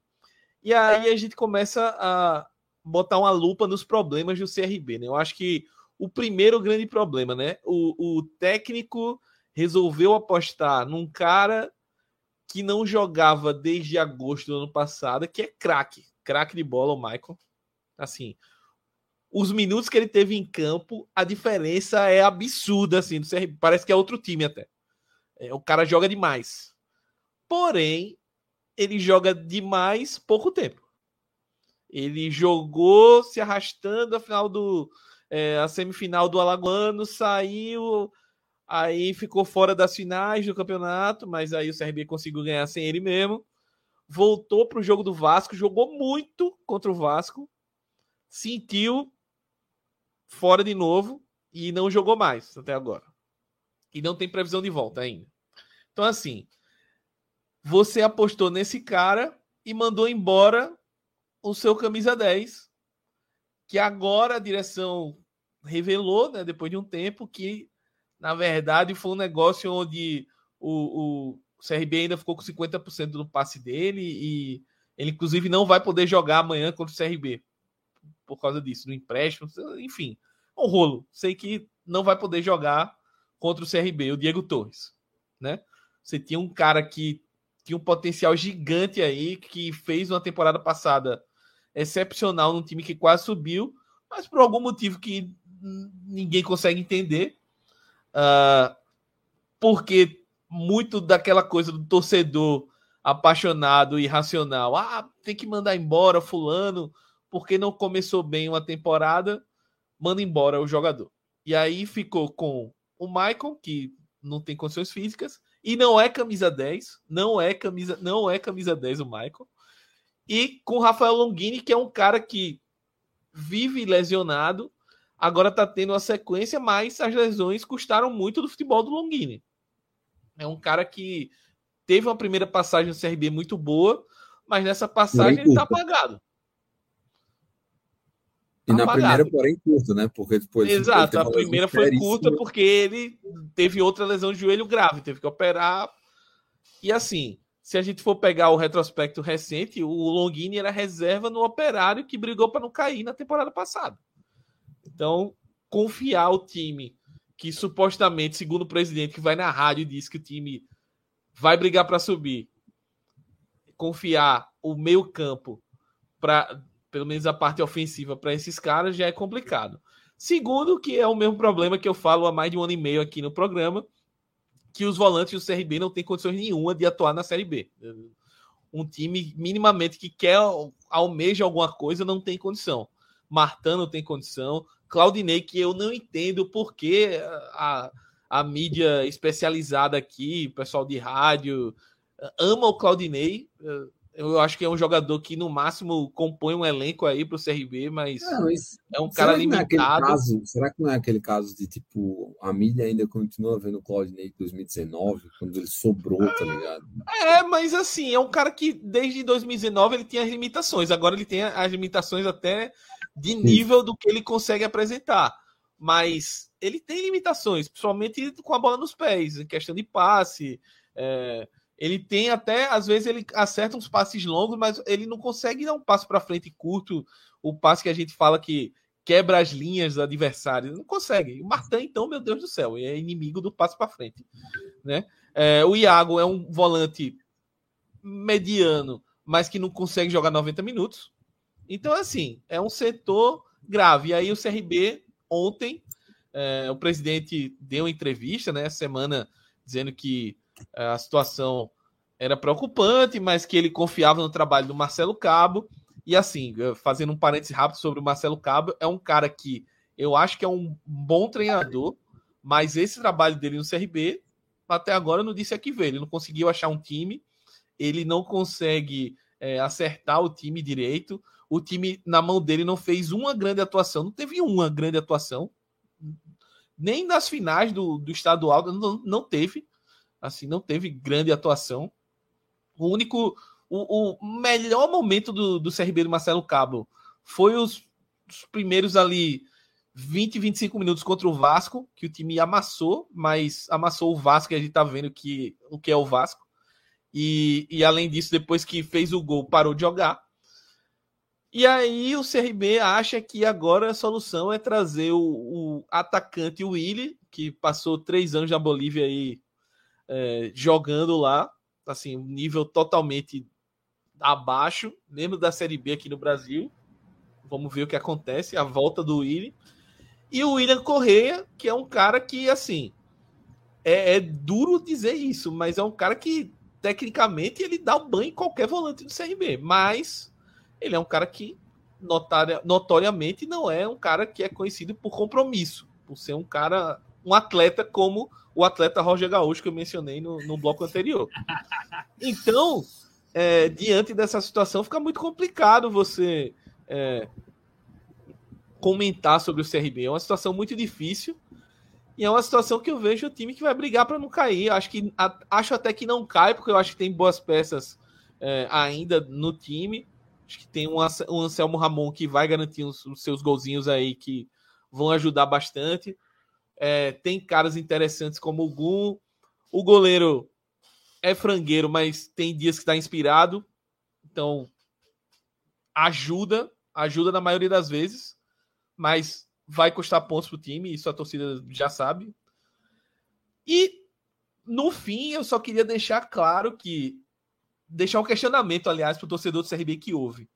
E aí a gente começa a botar uma lupa nos problemas do CRB, né? Eu acho que o primeiro grande problema, né? O, o técnico resolveu apostar num cara que não jogava desde agosto do ano passado, que é craque, craque de bola, o Michael. Assim, os minutos que ele teve em campo, a diferença é absurda, assim, parece que é outro time até. É, o cara joga demais. Porém, ele joga demais pouco tempo. Ele jogou se arrastando a final do é, a semifinal do Alagoano, saiu Aí ficou fora das finais do campeonato, mas aí o CRB conseguiu ganhar sem ele mesmo. Voltou para o jogo do Vasco, jogou muito contra o Vasco, sentiu fora de novo e não jogou mais até agora. E não tem previsão de volta ainda. Então, assim, você apostou nesse cara e mandou embora o seu camisa 10, que agora a direção revelou, né, depois de um tempo, que na verdade foi um negócio onde o, o CRB ainda ficou com 50% do passe dele e ele, inclusive, não vai poder jogar amanhã contra o CRB por causa disso, no empréstimo, enfim, um rolo. Sei que não vai poder jogar contra o CRB, o Diego Torres, né? Você tinha um cara que tinha um potencial gigante aí, que fez uma temporada passada excepcional num time que quase subiu, mas por algum motivo que ninguém consegue entender, uh, porque muito daquela coisa do torcedor apaixonado e racional, ah, tem que mandar embora fulano, porque não começou bem uma temporada, manda embora o jogador. E aí ficou com o Michael, que não tem condições físicas, e não é camisa 10, não é camisa, não é camisa 10 o Michael. E com o Rafael Longini, que é um cara que vive lesionado, agora tá tendo uma sequência, mas as lesões custaram muito do futebol do Longini. É um cara que teve uma primeira passagem no CRB muito boa, mas nessa passagem ele tá apagado. E na primeira, porém, curta, né? Porque depois. Exato, a primeira foi curta porque ele teve outra lesão de joelho grave, teve que operar. E assim, se a gente for pegar o retrospecto recente, o Longini era reserva no operário que brigou para não cair na temporada passada. Então, confiar o time que supostamente, segundo o presidente que vai na rádio, disse que o time vai brigar para subir, confiar o meio-campo para pelo menos a parte ofensiva para esses caras já é complicado. Segundo, que é o mesmo problema que eu falo há mais de um ano e meio aqui no programa, que os volantes do CRB não têm condições nenhuma de atuar na Série B. Um time minimamente que quer almeja alguma coisa não tem condição. Martano tem condição. Claudinei, que eu não entendo porque a, a mídia especializada aqui, pessoal de rádio, ama o Claudinei. Eu acho que é um jogador que, no máximo, compõe um elenco aí para o CRB, mas, mas é um cara limitado. É caso, será que não é aquele caso de, tipo, a mídia ainda continua vendo o Claudinei em 2019, quando ele sobrou, tá ligado? É, mas assim, é um cara que desde 2019 ele tinha as limitações. Agora ele tem as limitações até de nível do que ele consegue apresentar. Mas ele tem limitações, principalmente com a bola nos pés, em questão de passe. É ele tem até, às vezes, ele acerta uns passes longos, mas ele não consegue dar um passo para frente curto, o passe que a gente fala que quebra as linhas do adversário. Não consegue. O Martin, então, meu Deus do céu, é inimigo do passo para frente. Né? É, o Iago é um volante mediano, mas que não consegue jogar 90 minutos. Então, assim, é um setor grave. E aí o CRB, ontem, é, o presidente deu entrevista, né, semana, dizendo que é, a situação era preocupante, mas que ele confiava no trabalho do Marcelo Cabo. E assim, fazendo um parênteses rápido sobre o Marcelo Cabo, é um cara que eu acho que é um bom treinador, mas esse trabalho dele no CRB, até agora não disse que veio. Ele não conseguiu achar um time, ele não consegue é, acertar o time direito. O time na mão dele não fez uma grande atuação, não teve uma grande atuação, nem nas finais do, do estadual, não, não teve assim, não teve grande atuação. O único, o, o melhor momento do, do CRB do Marcelo Cabo foi os, os, primeiros ali 20, 25 minutos contra o Vasco, que o time amassou, mas amassou o Vasco e a gente tá vendo que, o que é o Vasco. E, e além disso, depois que fez o gol, parou de jogar. E aí o CRB acha que agora a solução é trazer o, o atacante Willy, que passou três anos na Bolívia aí é, jogando lá, assim, um nível totalmente abaixo, mesmo da Série B aqui no Brasil. Vamos ver o que acontece, a volta do William. E o William Correia, que é um cara que, assim, é, é, duro dizer isso, mas é um cara que, tecnicamente, ele dá o banho em qualquer volante do CRB. Mas ele é um cara que, notaria, notoriamente, não é um cara que é conhecido por compromisso, por ser um cara, um atleta como o atleta Roger Gaúcho que eu mencionei no, no bloco anterior. Então, é, diante dessa situação, fica muito complicado você é, comentar sobre o CRB. É uma situação muito difícil e é uma situação que eu vejo o time que vai brigar para não cair. Acho que acho até que não cai, porque eu acho que tem boas peças é, ainda no time. Acho que tem um, um Anselmo Ramon que vai garantir os, os seus golzinhos aí que vão ajudar bastante. É, tem caras interessantes como o Gum. O goleiro é frangueiro, mas tem dias que está inspirado. Então, ajuda, ajuda na maioria das vezes, mas vai custar pontos pro time, isso a torcida já sabe. E no fim, eu só queria deixar claro que deixar um questionamento, aliás, para o torcedor do CRB que ouve.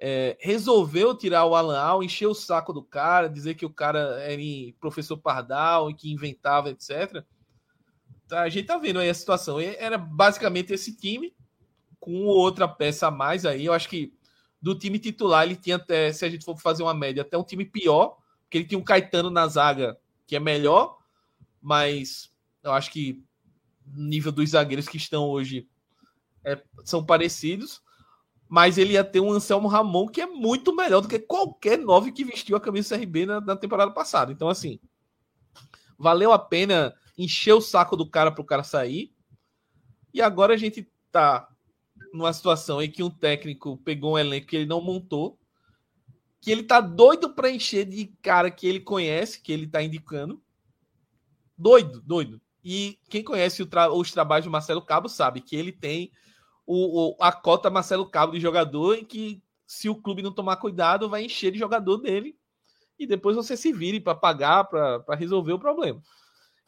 É, resolveu tirar o Alan Al, encher o saco do cara, dizer que o cara era professor Pardal e que inventava, etc. Tá, a gente tá vendo aí a situação. Era basicamente esse time, com outra peça a mais aí. Eu acho que do time titular ele tinha até, se a gente for fazer uma média, até um time pior, porque ele tinha um Caetano na zaga que é melhor, mas eu acho que nível dos zagueiros que estão hoje é, são parecidos, mas ele ia ter um Anselmo Ramon que é muito melhor do que qualquer nove que vestiu a camisa do CRB na, na temporada passada. Então, assim, valeu a pena encher o saco do cara para o cara sair. E agora a gente tá numa situação em que um técnico pegou um elenco que ele não montou, que ele tá doido para encher de cara que ele conhece, que ele tá indicando. Doido, doido. E quem conhece tra os trabalhos do Marcelo Cabo sabe que ele tem o, o, a cota Marcelo Cabo de jogador em que, se o clube não tomar cuidado, vai encher de jogador dele e depois você se vire para pagar, para resolver o problema.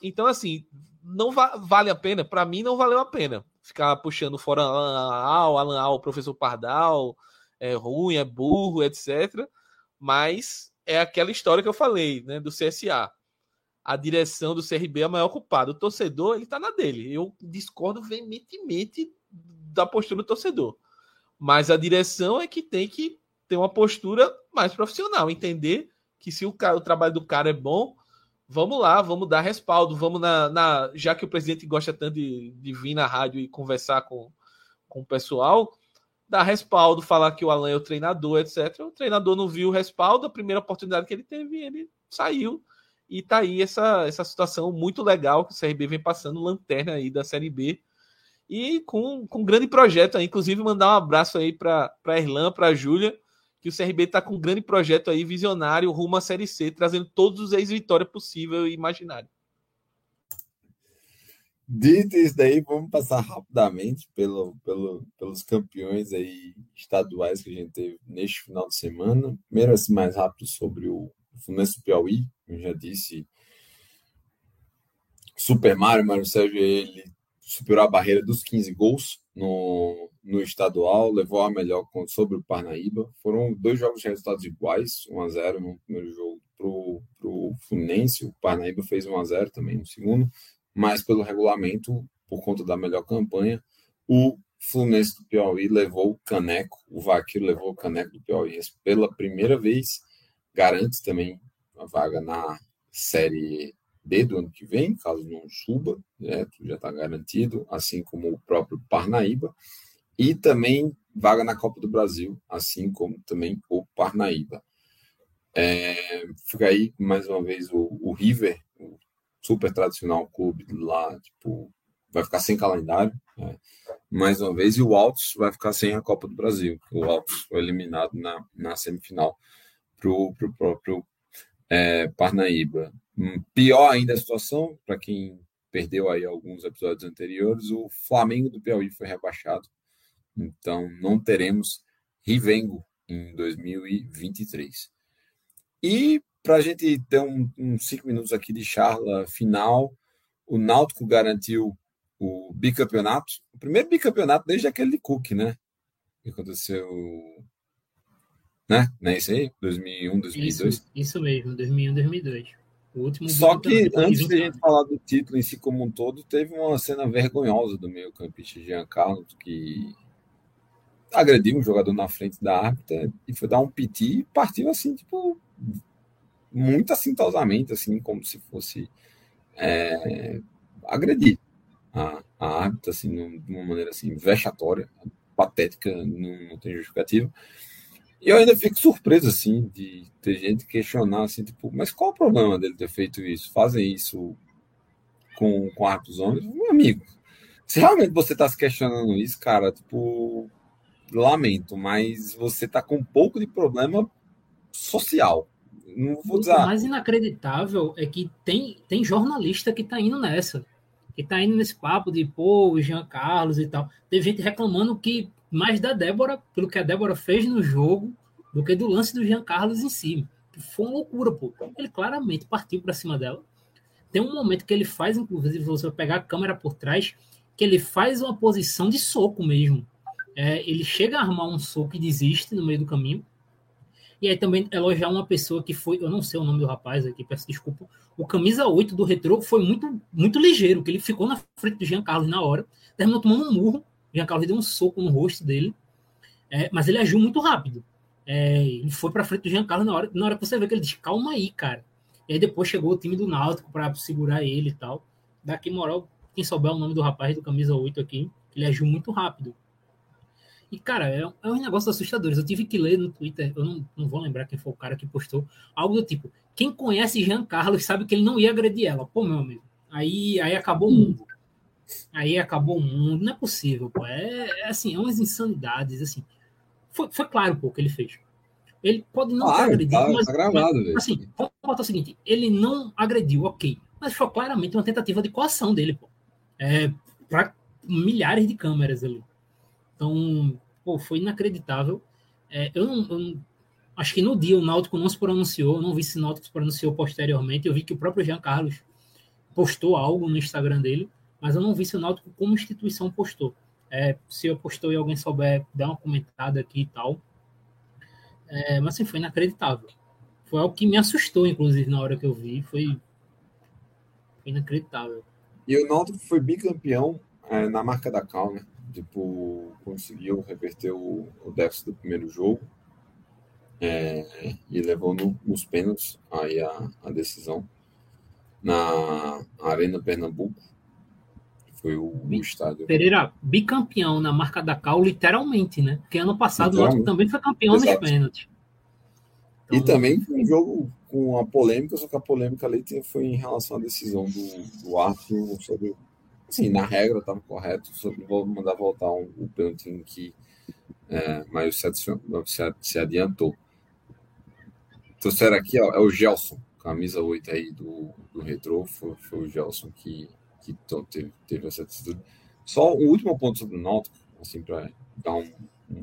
Então, assim, não va vale a pena, para mim não valeu a pena ficar puxando fora Alan Al, Alan Al, professor Pardal, é ruim, é burro, etc. Mas é aquela história que eu falei, né, do CSA a direção do CRB é a maior culpada. O torcedor, ele tá na dele. Eu discordo veementemente da postura do torcedor. Mas a direção é que tem que ter uma postura mais profissional, entender que se o, cara, o trabalho do cara é bom, vamos lá, vamos dar respaldo, vamos na, na já que o presidente gosta tanto de, de vir na rádio e conversar com, com o pessoal, dar respaldo, falar que o Alan é o treinador, etc. O treinador não viu o respaldo, a primeira oportunidade que ele teve, ele saiu e tá aí essa, essa situação muito legal que o CRB vem passando, lanterna aí da Série B. E com, com um grande projeto aí, inclusive mandar um abraço aí para a Erlan, para a Júlia, que o CRB está com um grande projeto aí, visionário, rumo à Série C, trazendo todos os ex-vitórias possível e imaginário. Dito isso daí, vamos passar rapidamente pelo, pelo, pelos campeões aí estaduais que a gente teve neste final de semana. Primeiro, assim, mais rápido sobre o Fluminense do Piauí, eu já disse, Super Mario, Mário Sérgio, ele superou a barreira dos 15 gols no, no estadual, levou a melhor sobre o Parnaíba. Foram dois jogos de resultados iguais, 1 a 0 no primeiro jogo para o Fluminense, o Parnaíba fez 1 a 0 também no segundo, mas pelo regulamento, por conta da melhor campanha, o Fluminense do Piauí levou o caneco, o Vaqueiro levou o caneco do Piauí pela primeira vez, garante também a vaga na Série B do ano que vem, caso não suba, né, já está garantido, assim como o próprio Parnaíba, e também vaga na Copa do Brasil, assim como também o Parnaíba. É, fica aí mais uma vez o, o River, o super tradicional clube lá, tipo, vai ficar sem calendário, né, mais uma vez, e o Altos vai ficar sem a Copa do Brasil. O Altos foi eliminado na, na semifinal para o próprio é, Parnaíba. Hum, pior ainda a situação, para quem perdeu aí alguns episódios anteriores, o Flamengo do Piauí foi rebaixado. Então não teremos Rivengo em 2023. E para a gente ter uns um, um cinco minutos aqui de charla final, o Náutico garantiu o bicampeonato, o primeiro bicampeonato desde aquele de Cook, né? Que aconteceu né? Não é isso aí? 2001, 2002? Isso, isso mesmo, 2001, 2002. O último Só que antes de a gente falar do título em si como um todo, teve uma cena vergonhosa do meio campista Giancarlo que agrediu um jogador na frente da árbitra e foi dar um piti e partiu assim, tipo, muito assintosamente, assim, como se fosse é, agredir a, a árbitra, assim, de uma maneira assim, vexatória, patética, não, não tem justificativa. E eu ainda fico surpreso, assim, de ter gente questionar, assim, tipo, mas qual o problema dele ter feito isso? Fazem isso com, com árbitros homens? Meu amigo, se realmente você está se questionando isso, cara, tipo, lamento, mas você tá com um pouco de problema social. Não vou dizer. O mais inacreditável é que tem, tem jornalista que tá indo nessa. Que tá indo nesse papo de, pô, o Jean Carlos e tal. Teve gente reclamando que mais da Débora, pelo que a Débora fez no jogo, do que do lance do Jean Carlos em si. Foi uma loucura, pô. Ele claramente partiu para cima dela. Tem um momento que ele faz, inclusive, você vai pegar a câmera por trás, que ele faz uma posição de soco mesmo. É, ele chega a armar um soco e desiste no meio do caminho. E aí também elogiar uma pessoa que foi, eu não sei o nome do rapaz aqui, peço desculpa. O camisa 8 do retrô foi muito, muito ligeiro, que ele ficou na frente do Jean Carlos na hora, terminou tomando um murro. O Jean Carlos deu um soco no rosto dele, é, mas ele agiu muito rápido. É, ele foi para frente do Jean Carlos na hora, na hora que você vê que ele diz: calma aí, cara. E aí depois chegou o time do Náutico para segurar ele e tal. Daqui, moral, quem souber o nome do rapaz do camisa 8 aqui, ele agiu muito rápido. E, cara, é, é um negócio assustador. Eu tive que ler no Twitter, eu não, não vou lembrar quem foi o cara que postou, algo do tipo: quem conhece Jean Carlos sabe que ele não ia agredir ela. Pô, meu amigo, aí, aí acabou o mundo. Aí acabou o mundo. Não é possível, pô. É, é assim, é umas insanidades, assim. Foi, foi claro, pô, o que ele fez. Ele pode não Claro, ter agredido, mas, tá gravado, mas, assim, vamos botar o seguinte: ele não agrediu, ok. Mas foi claramente uma tentativa de coação dele, pô. É, para milhares de câmeras ali. Então, pô, foi inacreditável. É, eu, não, eu não- acho que no dia o Náutico não se pronunciou, eu não vi se o Náutico se pronunciou posteriormente. Eu vi que o próprio Jean Carlos postou algo no Instagram dele, mas eu não vi se o Náutico como instituição postou. É, se eu postou e alguém souber, dá uma comentada aqui e tal. É, mas assim, foi inacreditável. Foi algo que me assustou, inclusive, na hora que eu vi. Foi, inacreditável. E o Náutico foi bicampeão é, na marca da cal, né? Tipo, conseguiu reverter o, o déficit do primeiro jogo é, e levou no- nos pênaltis aí a, a decisão na Arena Pernambuco. Foi o, o estádio. Pereira, bicampeão na marca da Cal, literalmente, né? Porque ano passado o Náutico também foi campeão nos Exato. pênaltis. E Então, também foi um jogo com a polêmica, só que a polêmica ali foi em relação à decisão do, do árbitro sobre. Assim, na regra estava correto, sobre mandar voltar um, o pênalti em que é, mas se, se, se adiantou. Então, será aqui ó, é o Gelson, camisa 8 aí do, do Retrô, foi, foi o Gelson que, que teve, teve essa atitude. Só um último ponto sobre o Náutico, assim, para dar um, um-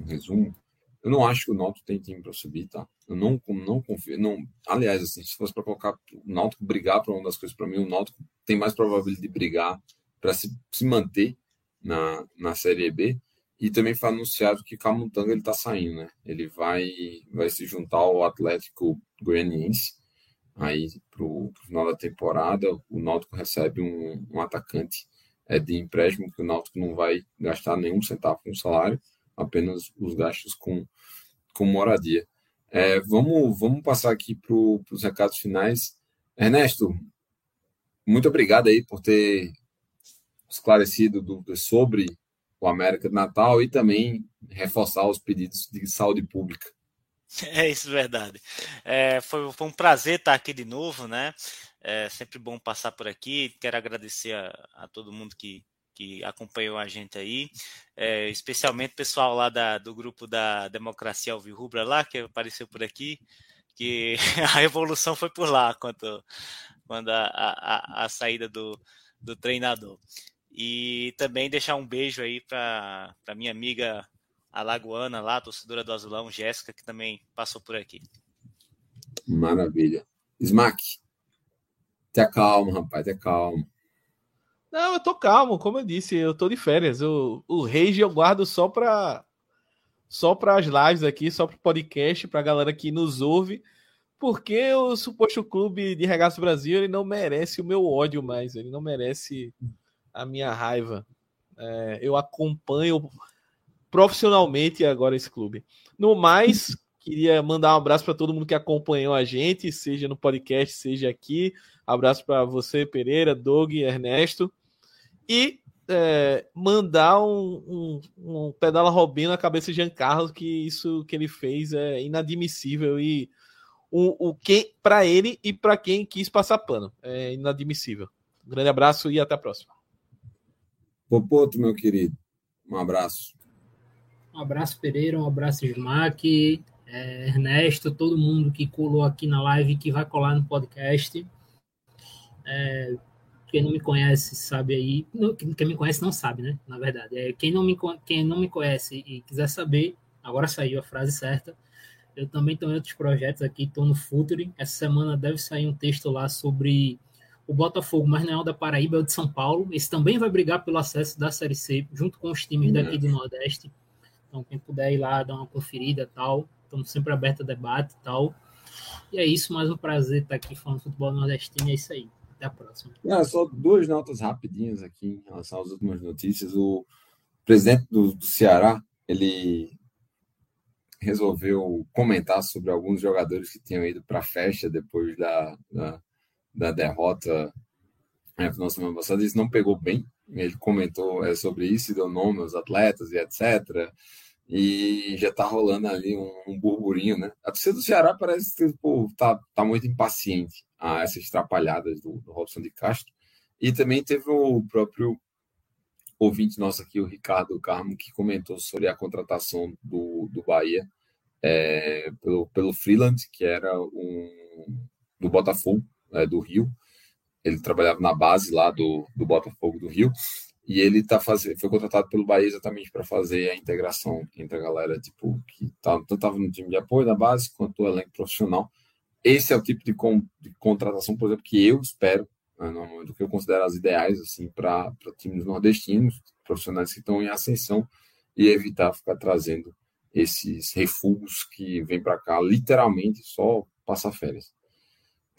um resumo. Eu não acho que o Náutico tem time para subir, tá? Eu não, não confio. Não, aliás, assim, se fosse para colocar o Náutico brigar para uma das coisas, para mim, o Náutico tem mais probabilidade de brigar para se, se manter na, na Série B. E também foi anunciado que Camutanga ele tá saindo, né? Ele vai, vai se juntar ao Atlético Goianiense aí pro, pro final da temporada. O Náutico recebe um, um atacante é, de empréstimo que o Náutico não vai gastar nenhum centavo com salário, apenas os gastos com, com moradia. É, vamos, vamos passar aqui para os recados finais. Ernesto, muito obrigado aí por ter esclarecido sobre o América de Natal e também reforçar os pedidos de saúde pública. É isso, verdade. É, foi, foi um prazer estar aqui de novo, né? É sempre bom passar por aqui. Quero agradecer a, a todo mundo que, que acompanhou a gente aí, é, especialmente o pessoal lá da, do grupo da Democracia Alvirrubra lá, que apareceu por aqui, que a evolução foi por lá quando, quando a, a, a saída do, do treinador. E também deixar um beijo aí para minha amiga alagoana lá, torcedora do Azulão, Jéssica, que também passou por aqui. Maravilha. Smack, te calma, rapaz, te calma. Não, eu tô calmo, como eu disse, eu tô de férias. O, o Rage eu guardo só para só para as lives aqui, só para o podcast, para a galera que nos ouve, porque o suposto clube de Regaço Brasil ele não merece o meu ódio mais, ele não merece a minha raiva. É, eu acompanho profissionalmente agora esse clube. No mais, queria mandar um abraço para todo mundo que acompanhou a gente, seja no podcast, seja aqui. Abraço para você, Pereira, Doug, Ernesto. E é, mandar um, um, um pedala Robinho na cabeça de Jean Carlos, que isso que ele fez é inadmissível e o, o que para ele e para quem quis passar pano. É inadmissível. Um grande abraço e até a próxima. Popoto, meu querido, um abraço. Um abraço, Pereira, um abraço, Smack, é, Ernesto, todo mundo que colou aqui na live que vai colar no podcast. É, quem não me conhece sabe aí, não, quem me conhece não sabe, né? Na verdade, é, quem, não me, quem não me conhece e quiser saber, agora saiu a frase certa. Eu também tenho outros projetos aqui, estou no Futuri. Essa semana deve sair um texto lá sobre o Botafogo, mas não é o da Paraíba, é o de São Paulo. Esse também vai brigar pelo acesso da Série C, junto com os times daqui do Nordeste. Então, quem puder ir lá dar uma conferida tal, estamos sempre abertos a debate tal. E é isso, mais um prazer estar aqui falando futebol nordestino. É isso aí. Até a próxima. É, só duas notas rapidinhas aqui em relação às últimas notícias. O presidente do, do Ceará, ele resolveu comentar sobre alguns jogadores que tinham ido para a festa depois da, da, da derrota é, na semana passada. Isso não pegou bem. Ele comentou é, sobre isso, deu nome aos atletas e etc e já tá rolando ali um, um, burburinho, né? A torcida do Ceará parece que pô, tá, tá muito impaciente a essas atrapalhadas do, do Robson de Castro. E também teve o próprio ouvinte nosso aqui, o Ricardo Carmo, que comentou sobre a contratação do, do Bahia é, pelo, pelo Freeland, que era um do Botafogo, é, do Rio. Ele trabalhava na base lá do, do Botafogo do Rio. E ele tá fazendo, foi contratado pelo Bahia exatamente para fazer a integração entre a galera tipo, que tá, tanto estava no time de apoio da base quanto o elenco profissional. Esse é o tipo de, com, de contratação, por exemplo, que eu espero, né, do que eu considero as ideais assim para times nordestinos, profissionais que estão em ascensão, e evitar ficar trazendo esses refugos que vêm para cá literalmente só passar férias.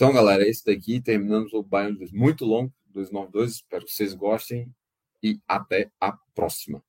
Então, galera, esse daqui terminamos o Bayern muito longo, 292. Espero que vocês gostem e até a próxima.